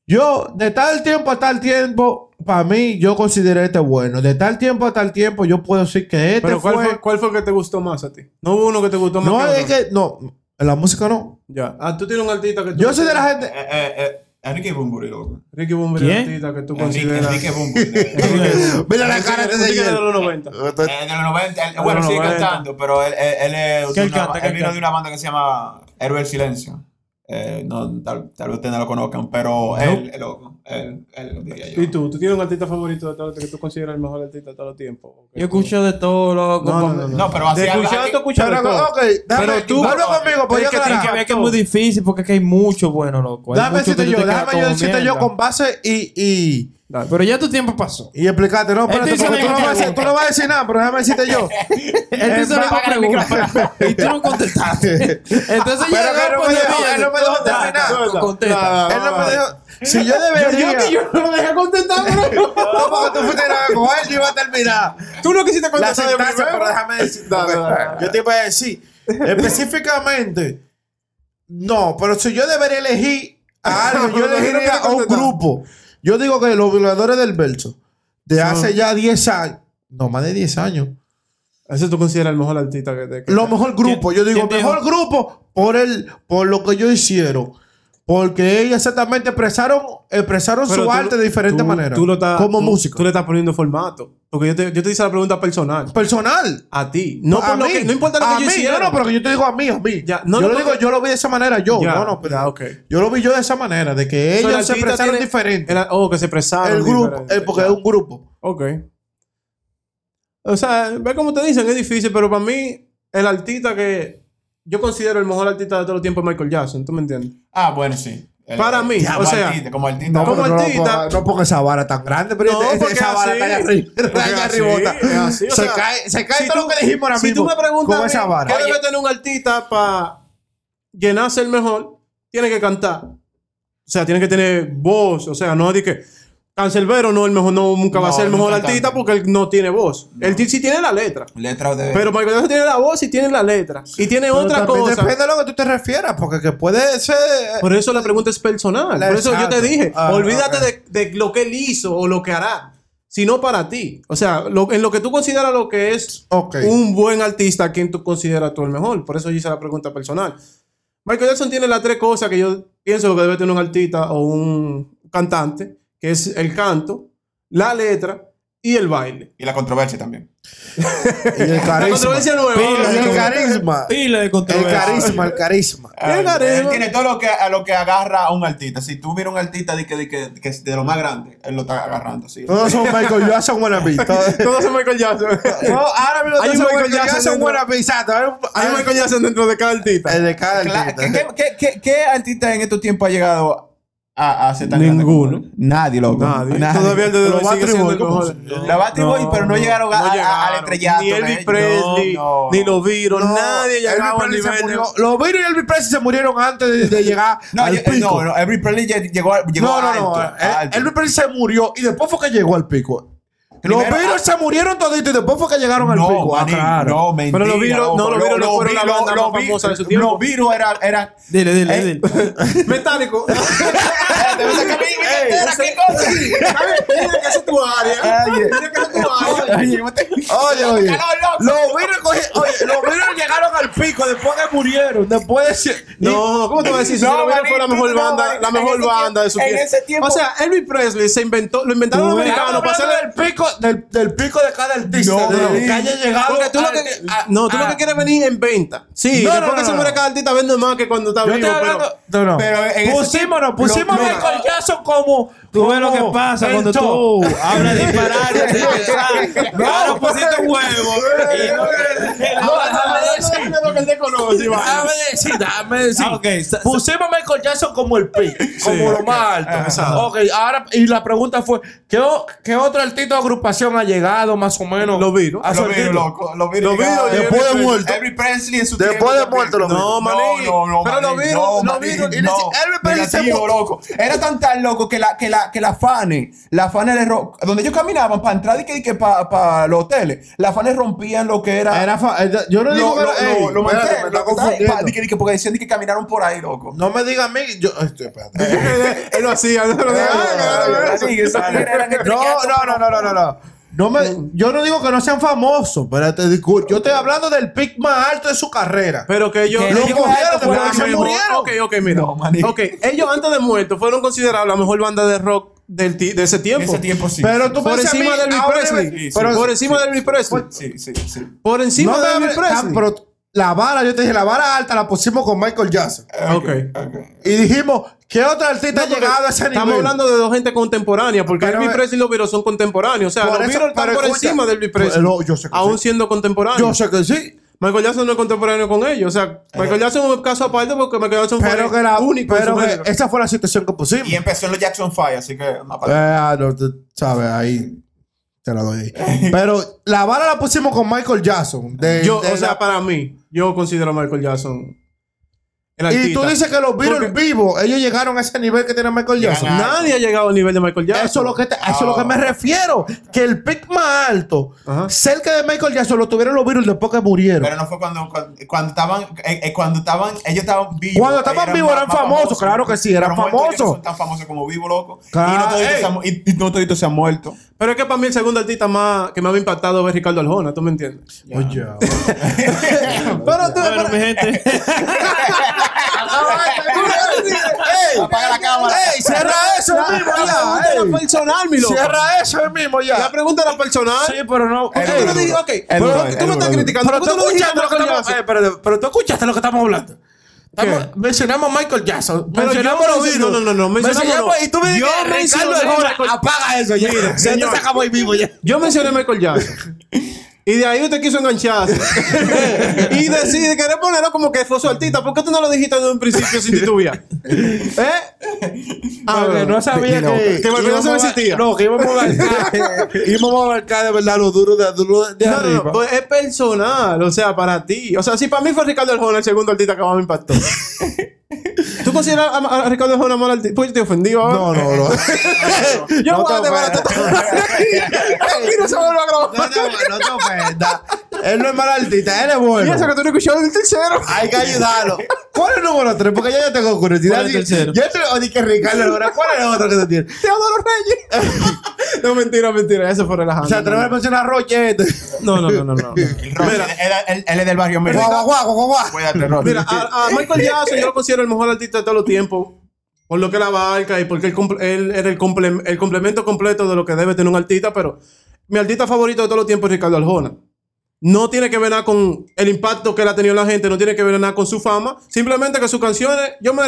yo de tal tiempo a tal tiempo, para mí, yo consideré este bueno. De tal tiempo a tal tiempo, yo puedo decir que este Pero ¿cuál fue... fue, ¿cuál fue el que te gustó más a ti? No hubo uno que te gustó más. No, que es otro? que, no, en la música no. Ya. Ah, tú tienes un artista que tú Yo soy de la gente... Eh, eh, eh, Enrique Bumburi, loco. Ricky Bumble, el ¿Quién? artista que tú Enrique, consideras. Enrique Bumburi. Mira la cara de ese los 90. Eh, de los 90, él- De bueno, los sigue 90. cantando, pero él, él, él es ¿Qué él él él vino de una banda que se llama Héroe del Silencio. Eh, no, tal, tal vez ustedes no lo conozcan, pero él. Él, él lo diría yo. ¿Y tú? ¿Tú tienes un artista favorito de todos los que tú consideras el mejor artista de todos los tiempos? Yo escucho de todo, loco. No, no, no. no. No, pero así algo- tú escuchas de Pero, todo. ok, déjame, Pero tú- vuelve conmigo, Es yo que aclarar. que ver que es muy difícil porque es que hay mucho bueno, loco. Hay Déjame decirte yo, déjame yo decirte yo con base y, y, Dale. Pero ya tu tiempo pasó. y explicarte. No, espérate, hizo porque tú no, vas a decir, tú no vas a decir nada, pero déjame decirte yo. El pregunta y tú no contestaste. Entonces Pero ya que no me dejó- él no me dejó terminar. Contesta. Él no me dejó. Si yo debería. Yo no lo dejé contestar, bro. No, porque tú fuiste a con él, yo iba a terminar. Tú no quisiste contestar sentencia, pero déjame decir. Yo te iba a decir. Específicamente. No, pero si yo debería elegir a alguien, yo Pero no elegiría a un grupo. Yo digo que los violadores del verso, de hace ya 10 años, no más de 10 años, Ese tú consideras el mejor artista que te. que lo mejor grupo. ¿Quién- Yo digo, mejor grupo por el, por lo que ellos hicieron. Porque ellos exactamente expresaron, expresaron Pero su tú- arte de diferentes tú- maneras. tú lo estás- como músico. Tú le estás poniendo formato. Porque yo te, yo te hice la pregunta personal. Personal. A ti. No, a por lo mí. que, no importa lo a que yo hiciera. No, no, pero que yo te digo a mí, a mí. Ya, no, yo no, lo digo, yo lo vi de esa manera yo. Ya, no, no, pero ya. Yo lo vi yo de esa manera, de que ellos se expresaron tiene- diferente. el- oh, que se expresaron. el grupo, diferente. eh, porque es un grupo. Ok. O sea, ve como te dicen, es difícil, pero para mí, el artista que yo considero el mejor artista de todos los tiempos es Michael Jackson, ¿tú me entiendes? Ah, bueno, sí. El- Para mí, como o sea, artista, como artista. No, Como no, no ponga esa vara tan grande, pero No, esa- porque esa es vara está allá arriba. Porque allá es es así, o Se sea, cae, se cae si todo tú- lo que dijimos ahora Si mismo tú me preguntas esa vara. ¿qué debe tener un artista para llenarse el mejor? Tiene que cantar. O sea, tiene que tener voz. O sea, no de que Cancelbero no, el mejor, no nunca va a ser el mejor artista porque él no tiene voz. Él sí tiene la letra. Letra de. Pero Michael Jackson tiene la voz y tiene la letra. Y tiene Pero otra cosa. Depende de lo que tú te refieras, porque que puede ser. Por eso la pregunta es personal. La- Por eso yo te dije, Ah, olvídate de, de lo que él hizo o lo que hará, sino para ti. O sea, lo- en lo que tú consideras lo que es un buen artista, ¿a quién tú consideras tú el mejor? Por eso yo hice la pregunta personal. Michael Jackson tiene las tres cosas que yo pienso que debe tener un artista o un cantante, que es el canto, la letra y el baile. Y la controversia también. Y el La carisma. controversia nueva. Pila Y el carisma. Pila de El controversia. carisma, el carisma. ¿Qué Él, carisma? él tiene todo lo que, a lo que agarra a un artista. Si tú miras un artista de, que, de, que, que es de lo más grande, él lo está agarrando. Sí. Todos son Michael Jackson wannabe. Todos- Todos son Michael Jackson. No, ahora mismo Hay un Michael Jackson wannabe. Exacto. Hay un- Michael Jackson dentro de cada artista. el de cada artista. ¿Qué, qué, qué, qué artista en estos tiempos ha llegado a, a ser tan grande Ninguno. como? Nadie, loco. Nadie. Todavía el de Los siendo Boys, el ¿cómo mejor. se- La Battery Boy, pero no llegaron a- a- a- llegaron. al estrellato Ni Elvis. Presley, No, no. ni los No, nadie llegaba al nivel de... murió. Los Beatles y Elvis Presley se murieron antes de, de llegar No, al yo- pico. no, no, Elvis Presley lle- llegó, a- llegó No, no, alto, no. El- alto. Elvis Presley se murió y después fue que llegó al pico. Los Beatles se murieron toditos y después fue que llegaron al No, pico. Ah, manín, claro. no, mentira. Pero los Beatles- no, los Beatles no fueron la banda los más famosa de su tiempo. Los Beatles eran... eran Dile, dile, Eh, dile. Metálico. Oye. Mira que esa es tu área. Oye. Los Beatles, oye, los Beatles llegaron al pico después que murieron. Después de... No, ¿cómo te vas a decir? Si No, los Beatles fue la mejor banda, la mejor banda de su tiempo- en tiempo. ese tiempo- O sea, Elvis Presley se inventó, lo inventaron los americanos para hacer del pico, del, del pico de cada artista. No, de manín. que haya llegado. Porque tú lo que, ah, no, tú lo ah. que quieres venir en venta. Sí, No, después no, que no, se no. muere cada artista vende más que cuando está Yo vivo. estoy pero- hablando. No, no. Pero en pusimos, no, pusimos lo- a Michael Jackson como. Tú ves lo que pasa el cuando tú hablas de disparate sin pensar. No, pusiste un huevo. Y no- No, déjame decir. lo que él desconoce, Iván. Déjame decir, déjame decir. Ah, ok. sa- Pusimos a Michael Jackson como el pico, como lo más alto. Ok, ahora, y la pregunta fue: ¿qué, qué otro artista o agrupación ha llegado más o menos? Loco. Los Beatles Los llegaron- Beatles, Después de muerto. Elvis Presley en su Después tiempo de también. muerto, los No, maní. No, no, Pero no, no. Presley se Negativo, mu- loco. Era tan tan loco que la, que la, que la fanes, la fanes de ro- donde ellos caminaban para entrar y que, que para los hoteles, las fanes rompían lo que era. Era fa- eh, yo no digo lo, que lo, lo, lo lo porque decían que caminaron por ahí, loco. No me diga a mí, yo. estoy- espérate. Él lo hacía. no lo No, no, no, no, no, me, yo no digo que no sean famosos, pero te disculpo. Yo estoy hablando del pic más alto de su carrera. Pero que ellos... Que lo ellos cogieron se murieron. Ok, ok, mira. No, ok, ellos antes de muertos fueron considerados la mejor banda de rock del de ese tiempo. ese tiempo sí. Pero tú Por encima de Elvis Presley. Sí, por encima de Elvis Presley. Sí, sí, sí. Por encima no de Elvis hables- Presley. Ah, la vara, yo te dije, la vara alta la pusimos con Michael Jackson. Ok. Y dijimos, ¿qué otro artista ha llegado a ese nivel? Estamos hablando de dos gente contemporánea, porque Pero Elvis me- Presley y los Beatles son contemporáneos. O sea, Por los Beatles están por encima de Elvis pues, Presley. yo sé que aún sí. siendo contemporáneos. Yo sé que sí. Michael Jackson no es contemporáneo con ellos. O sea, Michael Jackson es un caso aparte porque Michael Jackson Pero fue que la único pero que esa fue la situación que pusimos. Y empezó en los Jackson Five, así que Eh, ah, no, tú sabes, ahí te la doy ahí. Pero la vara la pusimos con Michael Jackson. de- Yo, de o sea, la- para mí, yo considero a Michael Jackson y tú dices que los Beatles Porque- vivos, ellos llegaron a ese nivel que tiene Michael Jackson. Nadie ha llegado al nivel de Michael Jackson. Eso es lo que te- eso es lo que me refiero. Que el pick más alto, Ajá. cerca de Michael Jackson, lo tuvieron los Beatles después que murieron. Pero no fue cuando, cuando, cuando estaban, eh, eh, cuando estaban, ellos estaban vivos. Cuando estaban vivos eran famosos, claro que sí, eran Pero famosos. No son tan famosos como vivos, loco. Claro, y no toditos se han mu- y, y no toditos se han muerto. Pero es que para mí el segundo artista más que me ha impactado es Ricardo Arjona, ¿tú me entiendes? Oye, Pero tú, Bueno, mi gente. ¡Ey! Apaga la cámara. ¡Ey! Cierra eso La, mismo la ya. pregunta era ey. personal, mi loco. Cierra eso mismo La ya. pregunta era personal. Sí, pero no. ¿Por qué Es tú no dijiste, ok, pero tú me estás criticando. Pero ¿por tú no dijiste escuchaste lo que estamos, eh, pero, tú escuchaste lo que estamos hablando. Estamos- mencionamos a Michael Jackson. Pero mencionamos los virus. no, no, no, mencionamos Mencionamos- no. Y tú me Yo que Ricardo Michael- apaga eso ya. Mire, Se te señor. sacamos ahí mismo ya. Yo mencioné Michael Jackson. Y de ahí usted quiso engancharse. y decide querer ponerlo como que fue su artista. ¿Por qué tú no lo dijiste desde un principio sin titubear? ¿Eh? Ah, no sabía que. Que íbamos Jackson a- existía. No, que íbamos a abarcar. íbamos a abarcar de verdad lo duro de, duro de, No, no, arriba. no, pues es personal, o sea, para ti. O sea, si para mí fue Ricardo Arjona el segundo artista que más me impactó. ¿Tú consideras a, a Ricardo Arjona mal artista? Pues yo te ofendí ahora. No, no, no. Yo no voy a te desbaratar todo. Aquí no se vuelve a grabar. No te, no te ofendas. Él no es mal artista, él es Y bueno. eso que tú no escuchabas el tercero. Hay que ayudarlo. ¿Cuál es el número 3? Porque ya yo tengo curiosidad. ¿Cuál es el tercero? Yo te o di que Ricardo Arjona. ¿Cuál es el otro que tú tienes? Teodoro Reyes. no, mentira, mentira. Eso fue relajando. O sea, te lo voy a mencionar a Rochete. No, no, no, no. no. El Rocky, él, él- él es del barrio Guau, América. guau, guau, guau, guau. Cuídate, Rocky. Mira, a, a Michael Jackson yo lo considero el mejor artista de todos los tiempos. Por lo que la abarca y porque él era el, comple- el complemento completo de lo que debe tener un artista. Pero mi artista favorito de todos los tiempos es Ricardo Arjona. No tiene que ver nada con el impacto que él ha tenido en la gente, no tiene que ver nada con su fama. Simplemente que sus canciones, yo me,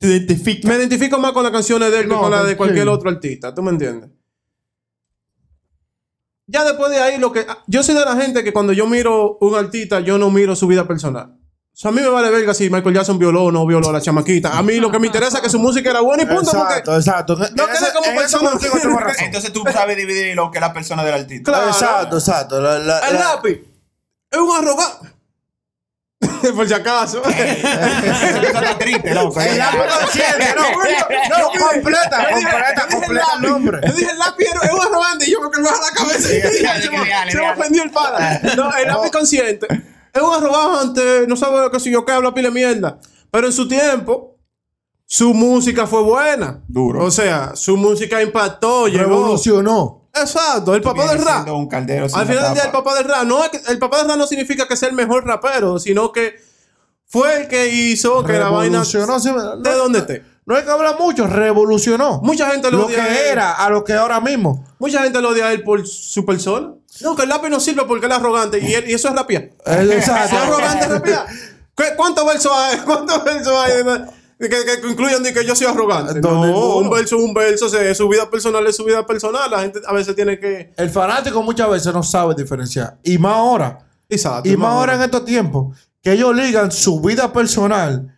me identifico más con las canciones de él que No, con las de sí. cualquier otro artista. ¿Tú me entiendes? Ya después de ahí, lo que. Yo soy de la gente que cuando yo miro un artista, yo no miro su vida personal. O sea, a mí me vale verga si Michael Jackson violó o no violó a la chamaquita. A mí lo que me interesa es que su música era buena y punto. Exacto, exacto. No queda como persona. Entonces tú sabes dividir lo que es la persona del artista. Claro. Exacto, exacto. La- la- Porque el la- lápiz es un arrogante. Por si acaso. Eso está triste, loco. El lápiz consciente, no, no, completa, completa, completa el nombre. Yo dije, el lápiz es un arrogante y yo me quedé baja la cabeza. Se me- me ofendió el pana. No, el lápiz consciente es un arrogante, no sabe lo que si yo que habla pile mierda. Pero en su tiempo, su música fue buena. Duro. O sea, su música impactó, llegó. Revolucionó. Exacto, el papá del rap. un caldero Al final del día, el papá del rap, no el papá del rap no significa que sea el mejor rapero, sino que fue el que hizo que la vaina Revolucionó. sí, no- de donde esté. No hay que hablar mucho, revolucionó. Mucha gente lo, Lo odia a que él. era a lo que ahora mismo. Mucha gente lo odia a él por su persona. No, que el lápiz no sirve porque él es arrogante y, él- y eso es rapiar. Exacto. Es arrogante, es rapiar. ¿Qué- ¿Cuántos versos hay? ¿Cuántos versos hay que, que de que yo soy arrogante? No, un verso es un verso. se- su vida personal es su vida personal. La gente a veces tiene que... El fanático muchas veces no sabe diferenciar. Y más ahora. Exacto. Y más ahora en estos tiempos. Que ellos ligan su vida personal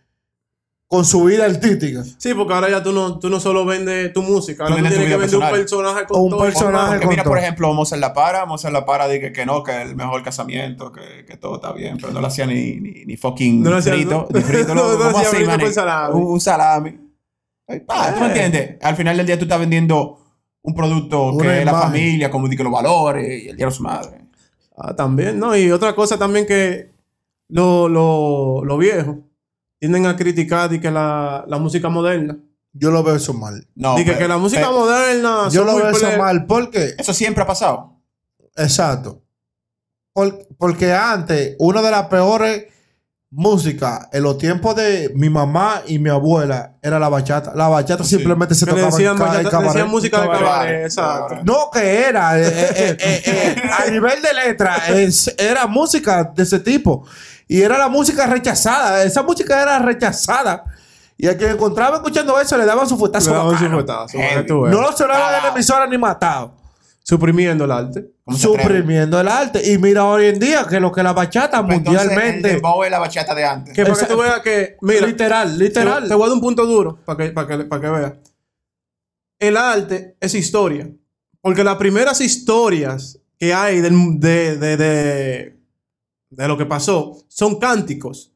con su vida artística. Sí, porque ahora ya tú no, tú no solo vendes tu música, ahora tú, vendes tu tienes que vender un personaje con O un todo el personaje. mira, por ejemplo, Mozart La Para, Mozart La Para dice que no, que el mejor casamiento, que, que todo está bien, pero no lo hacía ni, ni, ni fucking No lo hacía- frito, no- ni frito, no lo ¿cómo hacía así, frito salami. Un, un salami. Ay, pa, ¿Tú me entiendes? Al final del día tú estás vendiendo un producto Una que es la imagen. familia, como di que los valores y el día de su madre. Ah, también, ¿no? Y otra cosa también que los lo, lo viejos tienden a criticar y que la, la música moderna. Yo lo veo eso mal. No, y que, pero- que la música pero moderna. Yo lo veo eso ple- mal. porque Eso siempre ha pasado. Exacto. Por- porque antes, una de las peores músicas en los tiempos de mi mamá y mi abuela era la bachata. La bachata simplemente se Que tocaba decían, en bachata- cabaret. decían música de Cabaret. cabaret. Exacto. No, que era. eh, eh, eh, eh, a nivel de letra, es- era música de ese tipo. Y era la música rechazada. Esa música era rechazada. Y a quien encontraba escuchando eso le daban su fuetazo. Le daban su veas. No lo sonaban en la Cagao. emisora ni matado. Suprimiendo el arte. Suprimiendo el arte. Y mira hoy en día que lo que la bachata Pues el mundialmente. dembow es la bachata de antes. Que para que tú veas que. Mira, literal, Te, literal. te voy a dar un punto duro para que, para que, para que veas. El arte es historia. Porque las primeras historias que hay del- de, de, de, de lo que pasó son cánticos.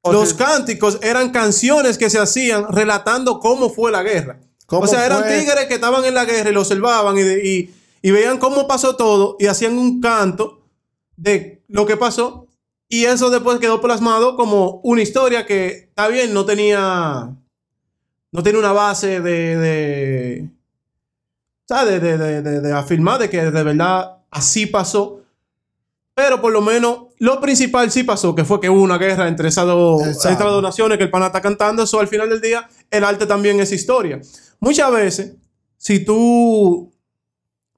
O Los sea- cánticos eran canciones que se hacían relatando cómo fue la guerra. ¿Cómo O sea, eran fue? tigres que estaban en la guerra y lo observaban y, de- y, y veían cómo pasó todo y hacían un canto de lo que pasó. Y eso después quedó plasmado como una historia que, está bien, no tenía, no tiene una base de, de, ¿sabes? De, de, de, de afirmar de que de verdad así pasó. Pero por lo menos lo principal sí pasó, que fue que hubo una guerra entre esas dos, naciones, que el pana está cantando. Eso al final del día, el arte también es historia. Muchas veces, si tú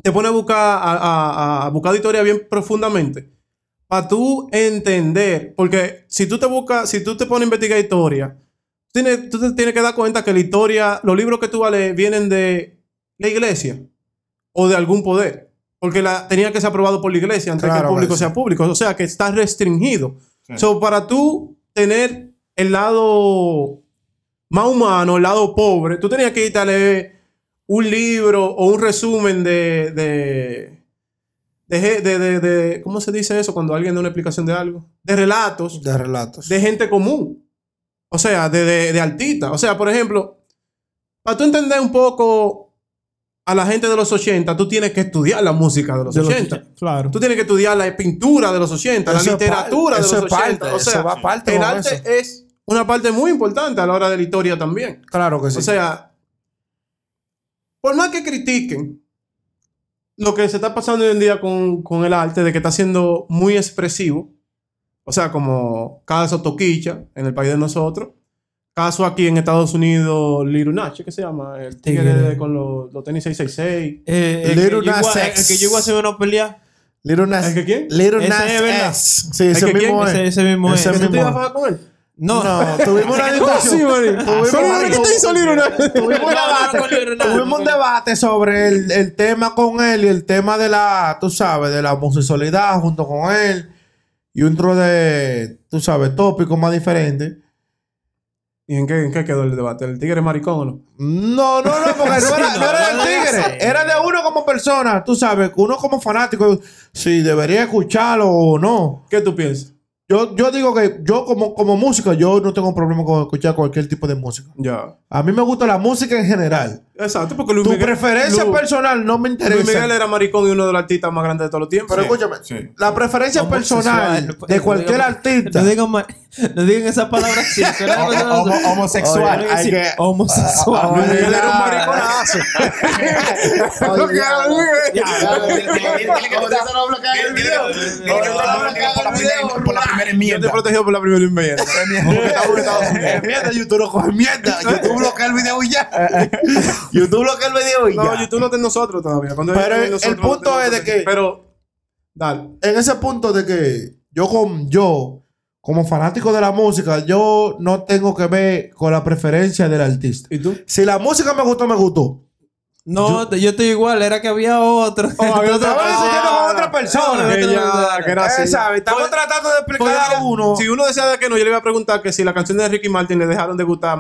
te pones a buscar, a, a- a buscar historia bien profundamente, para tú entender, porque si tú te buscas, si tú te pones a investigar historia, tienes, tú te tienes que dar cuenta que la historia, los libros que tú vas a leer vienen de la iglesia o de algún poder. Porque la, tenía que ser aprobado por la iglesia antes que Claro el público que sea público. O sea, que está restringido. Sí. So, para tú tener el lado más humano, el lado pobre, tú tenías que irte a leer un libro o un resumen de... de de, ge- de, de- de- ¿Cómo se dice eso cuando alguien da una explicación de algo? De relatos De relatos. de gente común. O sea, de, de, de artistas. O sea, por ejemplo, para tú entender un poco a la gente de los 80, tú tienes que estudiar la música de los De los 80. ochenta, Claro. Tú tienes que estudiar la pintura de los 80, la Eso literatura de los es 80. parte, o sea, va parte el arte eso. es una parte muy importante a la hora de la historia también. Claro que sí. O sea, por más que critiquen lo que se está pasando hoy en día con, con el arte, de que está siendo muy expresivo, o sea, como caso Toquicha en el país de nosotros, caso aquí en Estados Unidos, Little ¿qué se llama? El tigre de- con los, los tenis 666. Eh, el, Little que llegó Nas a- X. el que llegó a hacer una pelea. Little Nas. ¿El que quién? Little Ese Nas. X. Sí, ese que mismo quién? es. Ese, ese mismo Ese es. ¿Que tú te mismo. ibas a fajar con él? No, tuvimos una discusión. Tuvimos Solo una- que te hizo Little Nach. Tuvimos un No, no, no, debate, no, no, no, tuvimos un no. debate sobre el, el tema con él y el tema de la, tú sabes, de la homosexualidad junto con él y un tro de, tú sabes, tópicos más diferentes. ¿Y en qué, en qué quedó el debate? ¿El tigre maricón o no? No, no, no, porque no era, no, no era no del tigre, era de uno como persona, tú sabes, uno como fanático, si debería escucharlo o no. ¿Qué tú piensas? Yo, yo digo que yo como, como música, yo no tengo problema con escuchar cualquier tipo de música. Ya. A mí me gusta la música en general. Exacto, porque Luis Tu Miguel- preferencia Lu- personal no me interesa. Luis Miguel era maricón y uno de los artistas más grandes de todos los tiempos. Pero escúchame, sí. la preferencia personal de No cualquier digan- artista. No digan, ma- no digan esa palabra así. suena- Homo- homo- homosexual. Oye, Hay sí, que- homosexual. Luis Miguel era un mariconazo. Por la primera Yo te protegido por la primera enmienda. Eh, Mierda, YouTube no coge mierda. YouTube bloquea el video y ya. YouTube bloquea el video y No, ya. YouTube no está en nosotros todavía. Cuando Pero el- nosotros, el punto no es de que- Pero, dale. En ese punto de que yo con yo como fanático de la música, yo no tengo que ver con la preferencia del artista. ¿Y tú? Si la música me gustó, me gustó. No, yo estoy igual, era que había otro. Oh, había discutiendo con otra persona. Que ya, que era así. Eh, ¿sabe? Estamos Pues- tratando de explicar Pues, a uno. Si uno decía de que no, yo le iba a preguntar que si la canción de Ricky Martin le dejaron de gustar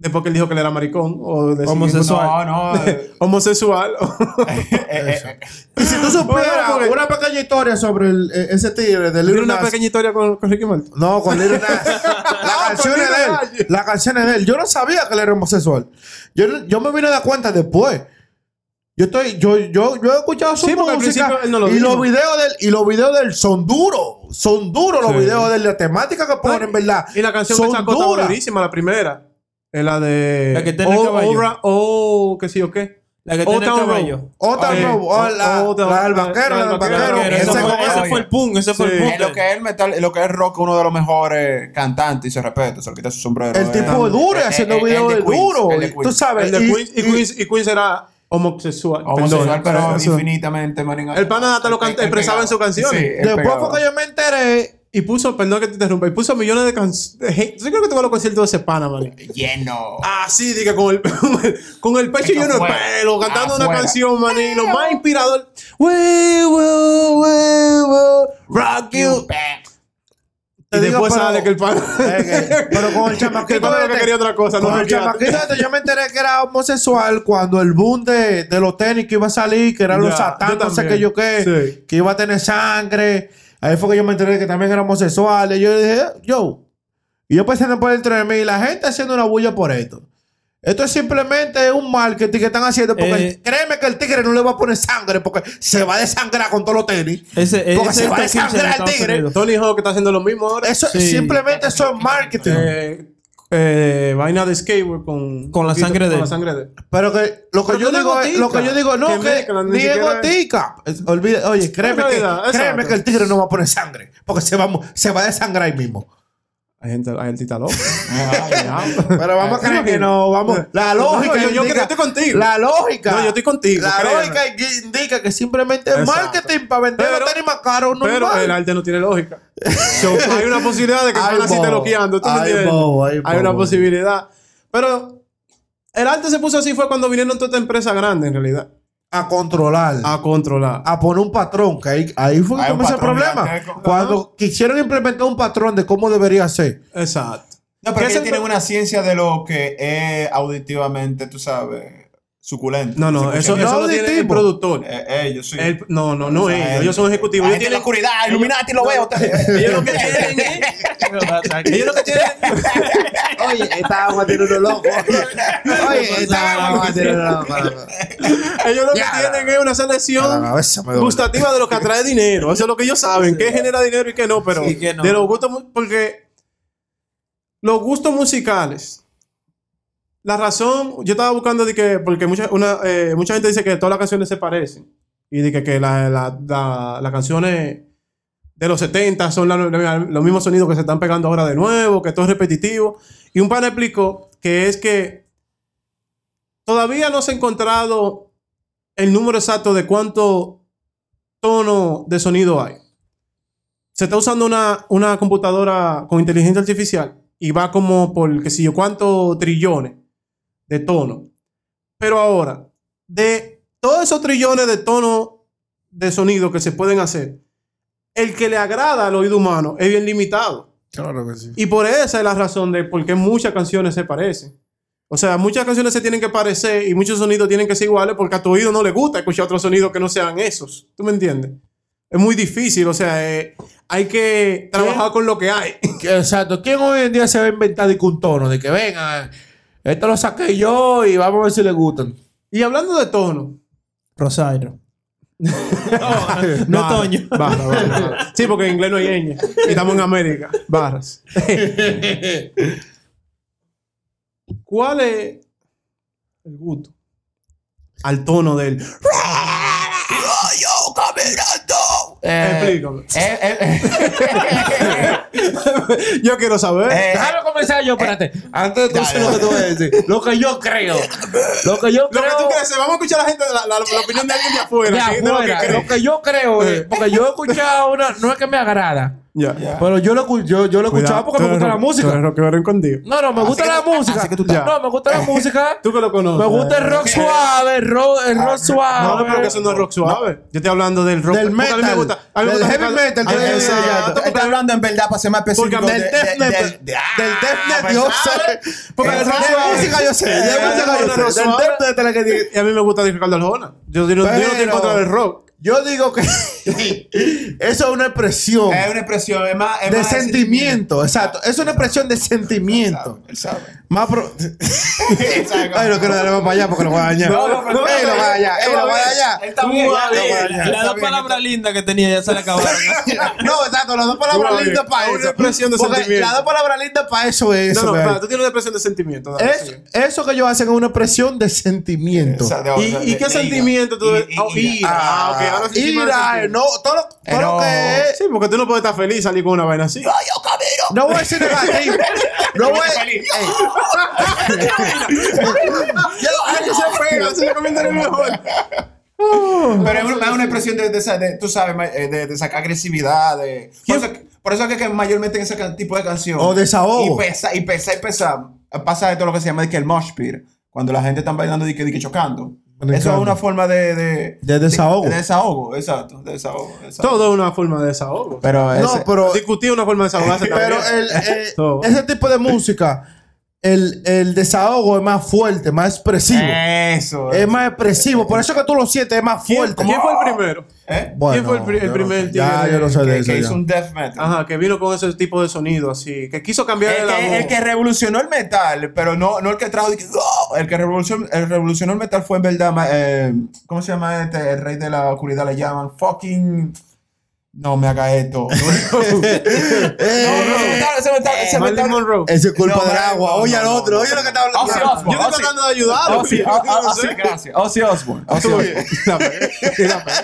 después que él dijo que él era maricón o de Homosexual. No, no. eh, homosexual. eh, eh, Y si tú supieras Bueno, porque- una pequeña historia sobre el- ese tigre de ¿Tiene Little una pequeña historia con, con Ricky Martin? No, con Little Nas. La canción es de Lil él. La canción es de él. Yo no sabía que él era homosexual. Yo, yo me vine a dar cuenta después. Yo estoy, yo, yo, yo he escuchado su Sí, música no lo y dijo. los videos del, y los videos del son duros, son duros los Sí. videos de él, la temática que ponen, ¿verdad? Y la canción Son que sacó buenísima, la primera. Es la de. La que tiene el Oh, caballo. Obra- oh, qué sé yo qué. La que Old tiene el caballo. Otra no, oh, la, la del vaquero, la del vaquero. Ese, fue, el pum, ese fue el pum. En lo que es metal, en lo que es rock, uno de los mejores cantantes y se respeta, se le quita su sombrero. El eh. tipo es duro haciendo el videos de duro. el de y Tú Queens. sabes. El de y- Queens, era homosexual. Homosexual, Perdón, pero infinitamente. El pana hasta lo expresaba en sus canciones. Después fue que yo me enteré. Y puso, perdón que te interrumpa, y puso millones de canciones. Yo creo que te va a los conciertos de ese pana, man. Lleno. Ah, sí, diga, con el, con el pecho lleno de pelo, cantando una Afuera. canción, man. Y lo más inspirador. We will, we will rock you. Te Y digo, después pero- sale que el pana. Eh, que- pero con el que el chamaquito lo que este- quería otra cosa, no Con el hackeate. chamaquito este, yo me enteré que era homosexual cuando el boom de, de los tenis que iba a salir, que eran Ya, los satán, yo no sé qué yo qué, Sí. que iba a tener sangre. Ahí fue que yo me enteré que también era homosexual. Y yo dije, yo. Y yo pensé por dentro de mí, la gente haciendo una bulla por esto. Esto es simplemente un marketing que están haciendo. Porque Eh. créeme que el tigre no le va a poner sangre porque se va a desangrar con todos los tenis. Ese, Porque es se el va a top 15 de desangrar el tigre. Tony Hawk está haciendo lo mismo ahora. Eso Sí. simplemente eso es marketing. Eh, eh, vaina de skateboard con, Con la sangre de con la sangre de. Pero que lo que Pero yo que digo es lo que yo digo, no, que que, mezclan, ni ni siquiera- gotica. Es- olvida- oye, créeme, que, realidad, créeme que el tigre no va a poner sangre. Porque se va, se va a desangrar ahí mismo. Hay gente, hay gente loca. Pero vamos a creer que no, vamos. La lógica. No, yo- yo indica- creo que estoy contigo. La lógica. No, yo estoy contigo, La créeme. lógica indica que simplemente es Exacto. marketing para vender Pero- los tenis más caros. Pero el arte no tiene lógica. So, hay una posibilidad de que Ay, van así te bobo. bloqueando. ¿tú me Ay, bobo, ay, hay una bobo. posibilidad. Pero el arte se puso así fue cuando vinieron todas estas empresas grandes, en realidad. A controlar. A controlar. a poner un patrón, que ahí, ahí fue que comenzó el problema. Cuando quisieron implementar un patrón de cómo debería ser. Exacto. No, ¿Qué pero ellos el tienen una ciencia de lo que es auditivamente, tú sabes, suculento. No, no, eso, eso lo bien. tiene el productor. Eh, ellos, sí. El- no, no, no O sea, ellos. Ellos son ejecutivos. Ellos gente en la tienen, oscuridad, Illuminati, lo veo. ellos lo que tienen es. Ellos lo que tienen. Oye, esta agua tiene uno loco. Oye, esta agua tiene uno loco. Ellos lo que tienen es una selección gustativa de lo que atrae dinero. Eso es lo que ellos saben. Qué genera dinero y qué no. Pero no. de los gustos. Porque los gustos musicales. La razón. Yo estaba buscando de que. Porque mucha, eh, mucha gente dice que todas las canciones se parecen. Y de que, que la- la- las canciones de los 70 son los mismos sonidos que se están pegando ahora de nuevo, que todo es repetitivo. Y un pana explicó que es que todavía no se ha encontrado el número exacto de cuánto tono de sonido hay. Se está usando una, una computadora con inteligencia artificial y va como por, qué sé yo, cuántos trillones de tono. Pero ahora, de todos esos trillones de tonos de sonido que se pueden hacer, el que le agrada al oído humano es bien limitado. Claro que sí. Y por esa es la razón de por qué muchas canciones se parecen. O sea, muchas canciones se tienen que parecer y muchos sonidos tienen que ser iguales porque a tu oído no le gusta escuchar otros sonidos que no sean esos. ¿Tú me entiendes? Es muy difícil, o sea, eh, hay que trabajar con lo que hay. Exacto. ¿Quién hoy en día se va a inventar de que un tono? De que venga, esto lo saqué yo y vamos a ver si le gustan. Y hablando de tono. Rosario. no, no Toño. barra, barra, barra. Sí, porque en inglés no hay ñ. Y estamos en América. Barras. ¿Cuál es el gusto? Al tono del. Explícame. Eh, eh, Yo quiero saber. eh, Déjame comenzar yo, espérate. Antes de tú decir lo que tú vas a decir. Lo que yo creo. Lo que yo Lo creo. que tú crees, vamos a escuchar a la gente, la, la- la opinión de alguien de afuera. de de lo que afuera. Lo que yo creo es. Porque yo he escuchado una. No es que me agrada. Ya. Pero yo lo, yo, yo lo he escuchado porque me gusta la música. rockero escondido. No, no, me gusta que la música. que No, me gusta la música. Tú que lo conoces. Me gusta el rock suave, el rock, el rock No, suave. no, porque eso no es rock suave. Yo estoy hablando del rock. Del porque a mí me metal. gusta. A mí me gusta heavy metal. Está hablando en verdad para ser más específico. Porque Del de- death de- metal. de- de- Del death metal, yo ¿sabes? sé. Porque el rock De suave- música yo sé. De música yo sé. Del death metal es que a mí me gusta Ricardo Arjona. Yo, yo no- no estoy en Pero- contra del rock. Yo digo que eso es una expresión Es una expresión, es más. es de más sentimiento. Exacto. Es una expresión de sentimiento. Él sabe. Más pro... Exacto. Ay, no quiero darle más para allá porque lo voy a dañar. No, no, pero- Ey, lo voy a dañar. Ey, lo voy a dañar. Él está bien, Las está dos palabras lindas que tenía ya se le acabaron. No, exacto. Las dos palabras lindas para una eso. expresión de Porque sentimiento. Las dos palabras lindas para eso es No, no, espera, tú tienes una expresión de sentimiento. dale, Es- sigue. eso que ellos hacen es una expresión de sentimiento. Exacto. ¿Y, De- y de- qué de sentimiento tú ira. ves? Oh, Ira. ira. Ah, ok. Ahora sí Ira, no, todo lo, todo lo Pero- que es. Sí, porque tú no puedes estar feliz salir con una vaina así. No voy a decir negativo. No voy a que se pega, comentario mejor. Pero es una, es una expresión de, de, esa- de- tú sabes, eh, de, de sacar agresividad. De, por, eso, por eso es que, que mayormente en ese tipo de canción. O desahogo. Y pesa, y pesa, y pesa. Pasa esto lo que se llama de que el mosh pit. Cuando la gente está bailando y que, y que chocando. Eso es una forma de... De, De desahogo. De, desahogo, exacto. De desahogo. exacto. Todo es una forma de desahogo. Pero No, ese- pero, Discutir es una forma de desahogarse pero el, Todo. ese tipo de música, el, el desahogo es más fuerte, más expresivo. Eso. Es más expresivo. Por eso que tú lo sientes, es más ¿Quién, fuerte. quién fue el primero? ¿Eh? Bueno, quién fue el pri- el yo no primer sé. Ya, yo no sé de Que, eso. que ya. hizo un death metal. Ajá, que vino con ese tipo de sonido así. Que quiso cambiar El la que, voz. el que revolucionó el metal, pero no, no el que trajo. "Oh", El que revolucionó el, revolucionó el metal fue en verdad. eh, ¿Cómo se llama este? El rey de la oscuridad le llaman. Fucking. No me haga esto. No, no, se me está- Monroe. Eso es culpa del agua. Oye al otro. Oye lo que está hablando. Yo estoy tratando de ayudarlo. Ozzy, ah, ah, gracias. Ozzy Osbourne. Ozzy Osbourne.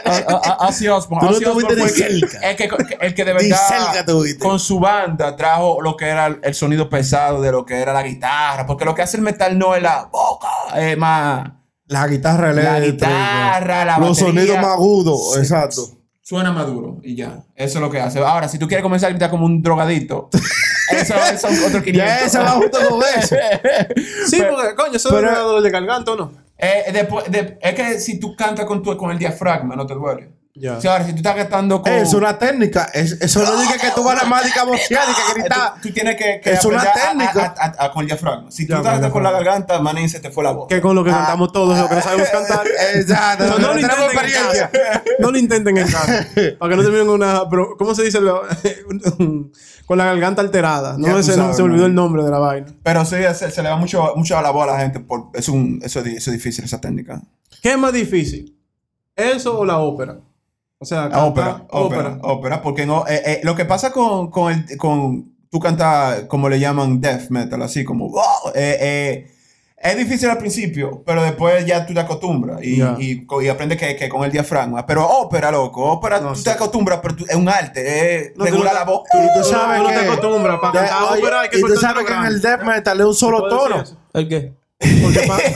Ah, ah, ah, Ozzy Osbourne. El que- de verdad con su banda trajo lo que era el sonido pesado de lo que era la guitarra. Porque lo que hace el metal no es la boca, es más La guitarra la eléctrica. guitarra, la Los sonidos más agudos. Exacto. Suena maduro y ya. Eso es lo que hace. Ahora, si tú quieres comenzar a gritar como un drogadito, eso son otros 500. Ya ese va junto con eso. Sí, porque, coño, eso pero- es dolor de garganta, ¿o no? Eh, después, de- es que si tú cantas con, tu, con el diafragma, no te duele. O sea, ahora, si tú estás cantando con. Es una técnica. Es- eso no dice que tú vas a la mágica bocear y que Eh, gritar. tú, tú tienes que, que Es una técnica. a- a- a- con el diafragma. Si tú Ya, estás con la garganta, manín, se te fue la voz. Que con lo que cantamos todos, lo que no sabemos cantar. Exacto. No, no lo tenemos intenten en experiencia. casa. No lo intenten en casa. Para que no terminen con una. pero, ¿Cómo se dice? Lo- con la garganta alterada. No sabes, se me olvidó man. el nombre de la vaina. Pero sí, se, se le da mucho, mucho a la voz a la gente. Por, es, un, eso, eso es difícil, esa técnica. ¿Qué es más difícil? ¿Eso o la ópera? O sea, cantar ópera, ópera, ópera, porque no, eh, eh, lo que pasa con, con, el, con tú cantas, como le llaman death metal, así como, wow, eh, eh, es difícil al principio, pero después ya tú te acostumbras y, y, aprendes que, que con el diafragma. Pero ópera, loco, ópera, No, tú sí. te acostumbras, pero tú- es un arte, es No, regular no la voz. Tú Tú sabes no- te que- acostumbras. Para Ya, cantar oye, ópera hay que Y tú sabes que en el death metal es un solo ¿Puedo decir tono. ¿El qué? Porque pa- sí,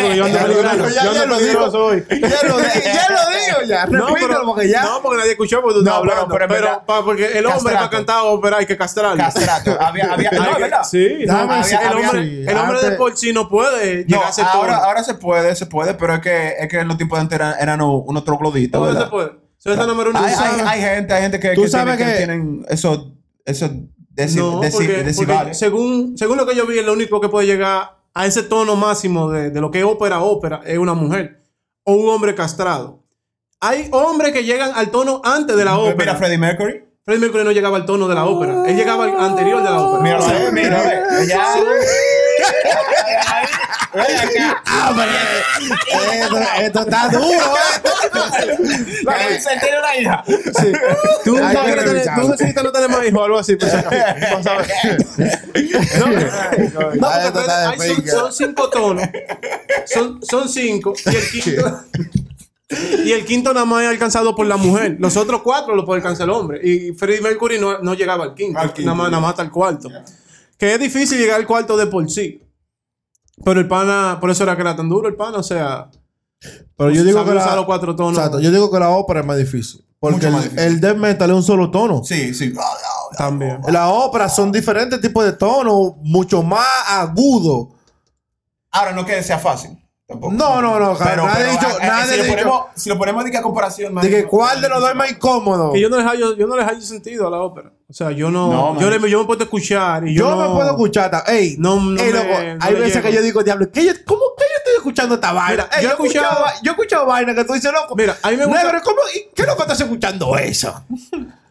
porque yo ando Ya lo peligroso. dijo, ya- Yo ya ando lo dijo. peligroso hoy. Ya lo di- ya lo digo ya. No, Repítelo pero, porque ya. no, porque nadie escuchó porque tú No, estabas pero- hablando. porque el hombre para Castrato. cantar ópera hay que castrarlo. Castrato. Había, había, no, Hay es que- verdad. Sí, no, Déjame había- decir- el hombre, sí, el hombre de por sí no puede No, llegar a ser ahora, ahora se puede, se puede, pero es que, es que en los tiempos de antes eran, eran unos trogloditos, ¿Cómo se puede? Eso es el número uno. Hay, hay, hay gente, hay gente que, Tú que sabes tienen esos, esos deci- No, deci- porque, porque decibales. según, según lo que yo vi, lo único que puede llegar a ese tono máximo de, de lo que es ópera, ópera, es una mujer o un hombre castrado. Hay hombres que llegan al tono antes de la Mira, ópera. Freddie Mercury. Freddie Mercury no llegaba al tono de la ópera. Él llegaba al anterior de la ópera. Míralo ahí, mira, ve. Ya. Esto, esto está duro. eh. tiene una hija. Tú, no que quieres tener- tú necesitas no tener más hijos o algo así. Pues, Vamos a. No, no, Ah, porque de hay- son, cinco tonos. Son, son cinco. Y el quinto. Y el quinto nada más es alcanzado por la mujer. Los otros cuatro lo puede alcanzar el hombre. Y Freddie Mercury no, no llegaba al quinto. Al quinto, nada, más, nada más hasta el cuarto. Que es difícil llegar al cuarto de por sí. Pero el pana, por eso era que era tan duro el pana. O sea, Pero yo digo que la, los cuatro tonos. Exacto, yo digo que la ópera es más difícil. Porque Mucho el, más difícil. el death metal es un solo tono. Sí, sí. También. Las óperas son diferentes tipos de tonos, mucho más agudos. Ahora no que sea fácil. Tampoco. No, no, no, Pero, nadie pero, dicho- eh, nadie si, ha lo dicho- ponemos, si lo ponemos de que a comparación, De que cuál de los dos es más incómodo. Que yo no les hallo, yo no les hallo sentido a la ópera. O sea, yo no. No, yo, le, yo me puedo escuchar y yo. Yo no, me puedo escuchar. ta- Ey, No, no ey, loco, hay veces llego. que yo digo, diablo, ¿qué yo, ¿cómo que yo estoy escuchando esta vaina? Mira, Ey, yo yo, he escuchado, escuchado- va- yo he escuchado vaina que tú dices, loco. Mira, a mí me gusta. Negro, ¿cómo, y ¿qué loco estás escuchando eso?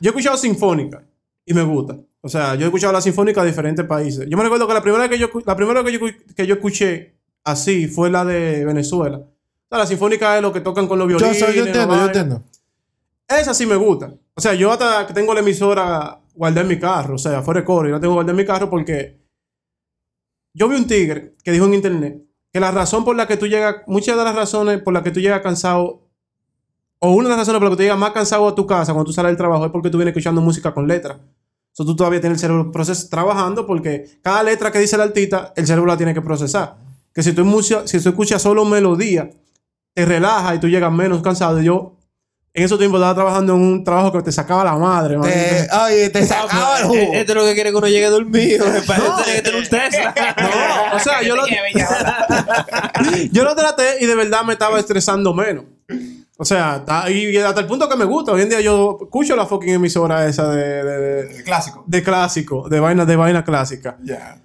Yo he escuchado sinfónica y me gusta. O sea, yo he escuchado la sinfónica de diferentes países. Yo me recuerdo que la primera vez que yo, la primera vez que yo, que yo escuché así fue la de Venezuela. O sea, la sinfónica es lo que tocan con los Yo, violines. yo la entiendo, yo entiendo. Esa sí me gusta. O sea, yo hasta que tengo la emisora guardé mi carro. O sea, fuera de coro, yo la tengo guardada en mi carro porque yo vi un tigre que dijo en internet que la razón por la que tú llegas, muchas de las razones por las que tú llegas cansado, o una de las razones por las que tú llegas más cansado a tu casa cuando tú sales del trabajo es porque tú vienes escuchando música con letra. So, tú todavía tienes el cerebro proces trabajando porque cada letra que dice el artista, el cerebro la tiene que procesar. Que si tú, si tú escuchas solo melodía, te relaja y tú llegas menos cansado. Yo en esos tiempos estaba trabajando en un trabajo que te sacaba la madre. man. Te, oye, te sacaba el jugo. Eh, Este es lo que quiere que uno llegue dormido. Para eso tiene que tener un Tesla. No, o sea, yo lo, yo lo traté y de verdad me estaba estresando menos. O sea, y hasta el punto que me gusta. Hoy en día yo escucho la fucking emisora esa de, de, clásico. de clásico, de vaina, de vaina clásica. Ya.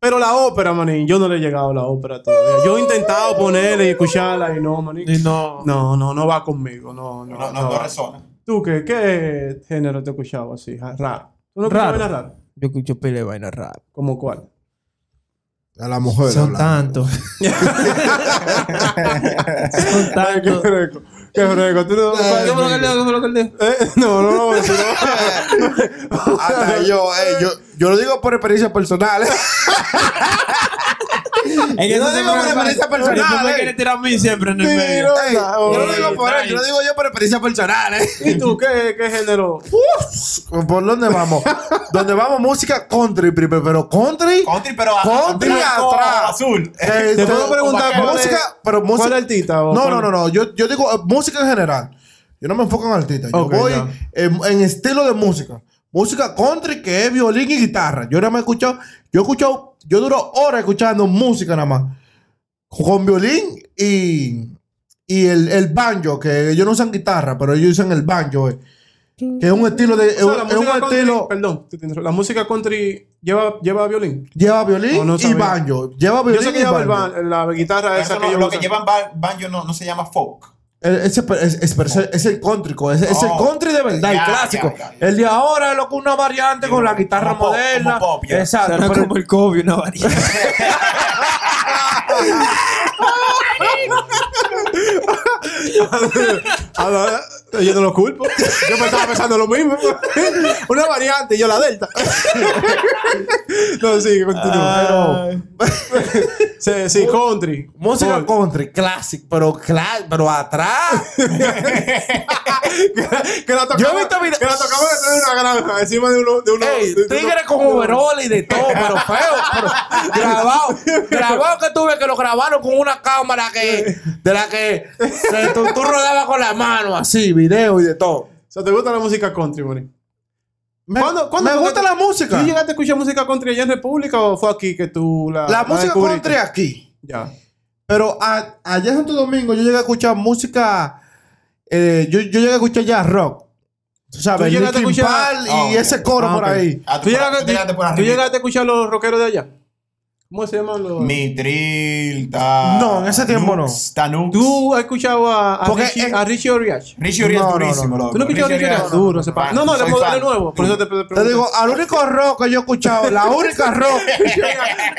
Pero la ópera, manín, yo no le he llegado a la ópera todavía. Yo he intentado ponerla y escucharla y no, manín. Y no. No, no, no va conmigo. No, no, No, no, no resona. ¿Tú qué, qué género te he escuchado así? Raro. ¿Tú no escuchas vaina rara? Yo escucho pile de vaina rara. ¿Como cuál? A la mujer. Son tantos. Son tantos. Qué fresco. Tú no. ¿Qué fue lo él dijo? ¿Qué fue lo dijo? Eh, No, no, no. no. Hasta yo, eh, yo, yo lo digo por experiencia personal. ¿eh? Eso no digo por experiencia personal, me eh. quiere tirar a mí siempre en el medio. no, yo no digo por él, yo lo digo yo por experiencia personal. ¿eh? ¿Y tú qué, qué género? ¿Por dónde vamos? ¿Dónde vamos? Música country pero country. Country, pero Country atrás. azul. eh, Te to- puedo preguntar música, pero música. ¿Cuál artista? o No, no, no, no. Yo, yo digo eh, música en general. Yo no me enfoco en artista. Yo voy en, en estilo de música. Música country que es violín y guitarra. Yo nada más he escuchado, yo he escuchado, yo duro horas escuchando música nada más. Con violín y, y el, el banjo, que ellos no usan guitarra, pero ellos usan el banjo. eh. Que es un estilo de. O sea, la es un música country- estilo. Perdón, la música country lleva, lleva violín. Lleva violín No, no y banjo. Lleva violín Yo sé que y lleva el banjo. ban- la guitarra Pero esa eso que no- ellos lo que llevan ba- banjo no, no se llama folk. El- Ese, es, es, es- es el country, es, es el Oh. country de verdad, el clásico. El de ahora es lo que una variante con la guitarra como pop, moderna. como pop, ya. Exacto. Será pero- como el COVID, una variante. Ah, no, yo no lo culpo. Yo me estaba pensando lo mismo. Una variante, yo la delta. no, sí, continúa. Sí, sí, country. música country, clásico, pero, cla- pero atrás. que la tocamos, Yo he visto video- que la tocamos detrás de una granja, encima de uno. De uno Ey, de- de tigre uno- con overol y de todo, pero feo. pero grabado. grabado que tuve que lo grabaron con una cámara que de la que se- tú, tú rodabas con la mano, así, video y de todo. O sea, ¿te gusta la música country, Moni? Me, ¿Cuándo- cuándo me gusta la música. ¿Tú llegaste a escuchar música country allá en República o fue aquí que tú la La música descubriste? country aquí. Ya. Pero a- allá en Santo Domingo yo llegué a escuchar música. eh, yo, yo llegué a escuchar jazz rock. Tú sabes, ¿Tú llegaste a escuchar- y Oh, ese coro Ah, por ahí. Ah, ¿Tú llegaste, tú llegaste por tú llegaste a escuchar los rockeros de allá? ¿Cómo se llaman los...? Mitril, ta... No, en ese tiempo no. Tanux. ¿Tú has escuchado a, a Porque Richie, a Richie Oriach? Richie Urias No, no, durísimo, no. loco. ¿Tú no escuchas a Richie Oriach? Duro, pa- No, no, fan. nuevo. Por eso te, te, Te digo, al único rock que yo he escuchado, la única rock.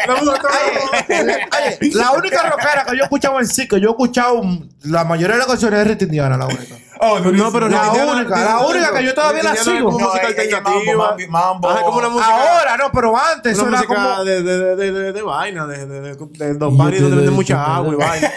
Oye, la única rockera que yo he escuchado en sí, que yo he escuchado la mayoría de las canciones de Rita Indiana, la única. Oh. No, pero La única, la única que yo todavía la sigo. música alternativa. mambo. Ahora, no, pero antes Una música como. de, de, de, de, vaina, de, de, de, los donde venden mucha agua y vaina.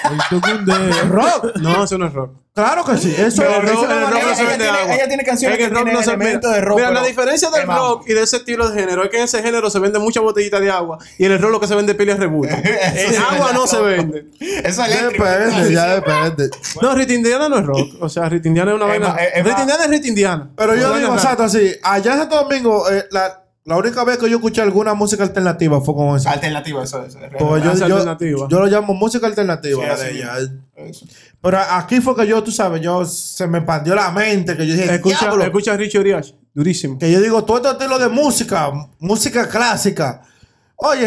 Rock. No, eso no es rock. Claro que sí. Eso Pero el eso rock- es el rock ella, no se manera- ella vende tiene, ella tiene canciones Es que, el rock no se elementos vende. de rock. Mira, la diferencia del rock y de ese estilo de género es que en ese género se vende mucha botellita de agua y en el rock lo que se vende es pila de rebull. En agua no se vende. Eso es. Depende, ya depende. No, Rita Indiana no es rock. O sea, Rita Indiana es una Es vaina. es- es Rita Indiana es Rita Indiana. Pero yo digo, exacto, así. Allá en Santo Domingo, eh, la, la única vez que yo escuché alguna música alternativa fue con eso. Alternativa, eso es. Porque yo, yo, alternativa. yo lo llamo música alternativa. Sí, la de ella. Eso. Pero aquí fue que yo, tú sabes, yo se me expandió la mente, que yo dije, Escucha, escucha a Richie Oriach. Durísimo. que yo digo, todo este estilo de música, música clásica. Oye,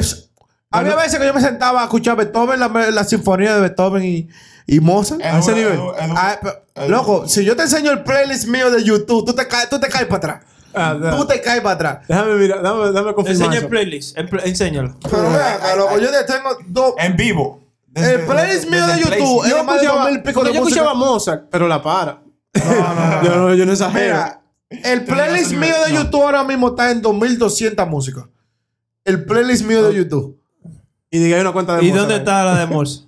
había Bueno. veces que yo me sentaba a escuchar Beethoven, la, la sinfonía de Beethoven y, y Mozart. A ese nivel. Ah, loco, si yo te enseño el playlist mío de YouTube, tú te caes, tú te caes para atrás. Ah, Tú te caes para atrás. Déjame mirar, déjame, déjame confirmar. Enseña el playlist. el pl- enséñalo. Pero vean, acá, loco, yo te tengo dos. En vivo. El playlist mío de YouTube Yo más de escuchaba, 2000 pico porque de yo música. escuchaba Mozart, pero la para. No, no, Yo no. no, yo no exagero. Mira, el playlist no, mío de no. YouTube ahora mismo está en 2200 músicas. El playlist mío de YouTube. y diga hay una cuenta de ¿Y Mozart dónde ahí. está la de Morse?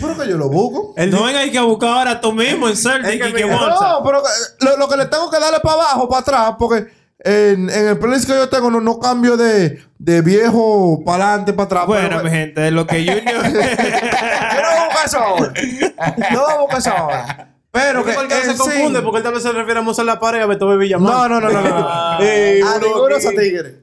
Pero que yo lo busco. El no venga hay que buscar ahora tú mismo en Celtic Es que y que. No, pero lo, lo que le tengo que darle para abajo, para atrás, porque en, en el playlist que yo tengo no, no cambio de, de viejo para adelante, para atrás. Bueno, pero- mi gente, de lo que Junior. Yo no voy a buscar eso ahora. No voy a buscar eso ahora. Pero que que porque se confunde, sí- porque él tal vez se refiere a Mozart La Pared y a Beethoven Villamar. No, no, no, no, no. a uno ninguno esos tigres.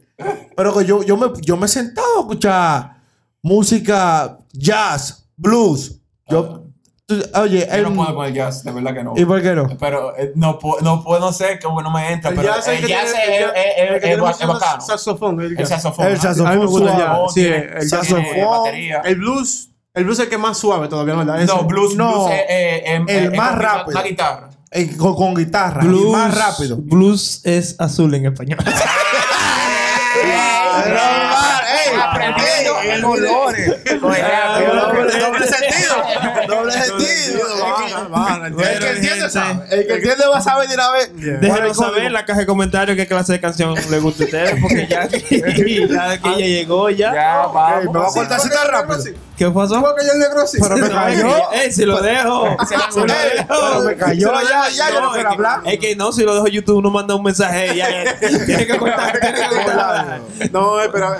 Pero que yo, yo, me, yo me he sentado a escuchar música jazz, blues. Yo, tú- oye, Yo no em, puedo con el jazz, de verdad que no. ¿y por qué no? Pero eh, no, no puedo, no sé, como no me entra. El Pero jazz es el el que jazz es- el es- el que bacano. Saxofón. El El jazz. saxofón. El saxofón me gusta el jazz. Sí, el saxofón. batería. El blues. El blues es el que más suave todavía, ¿no? ¿verdad? No, blues, No, blues eh, eh, el eh, más rápido. Una guitarra. Con, con guitarra. Blues, más rápido. Blues es azul en español. Pero, sentido. Colores. Doble sentido. Doble sentido. El que entiende sabe. El que entiende va a saber de una vez. Déjenos saber en la caja de comentarios qué clase de canción le gusta a ustedes, porque ya que ya, ya llegó ya. Ya, Ok, me va a vamos. cortar así tan rápido. ¿Qué pasó? ¿Cómo que yo el negro sí? Pero me No, cayó. eh, si lo dejo. Si lo dejo. pero me cayó ya, ya, yo no es quiero que- hablar. Es que no, si lo dejo YouTube, uno manda un mensaje. Ya, ya, tiene que cortar, tiene que cortar. No, espera.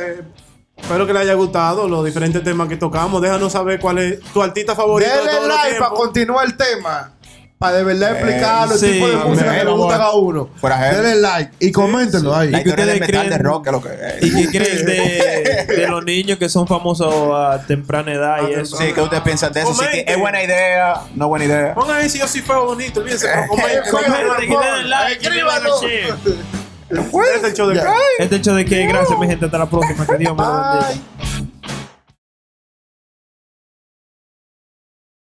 Eh, espero que les haya gustado los diferentes temas que tocamos. Déjanos saber cuál es tu artista favorito de Denle todos los like para continuar el tema. Para de verdad explicar los sí, tipos de música que le gusta a cada uno. Denle like y coméntenlo ahí. La ¿Y ustedes metal de creen? rock es lo que es. ¿Y qué creen de, de los niños que son famosos a temprana edad y eso? Sí, ¿qué ustedes piensan de eso? Sí, Comente. ¿Es buena idea? ¿No buena idea? Pongan ahí si yo sí fue bonito. Olvídense. Comenten. Comenten, que den like, que Escríbanlo. Share. Este es el show de Ya. Este hecho de que gracias, mi gente. Hasta la próxima. Que Dios me lo bendiga.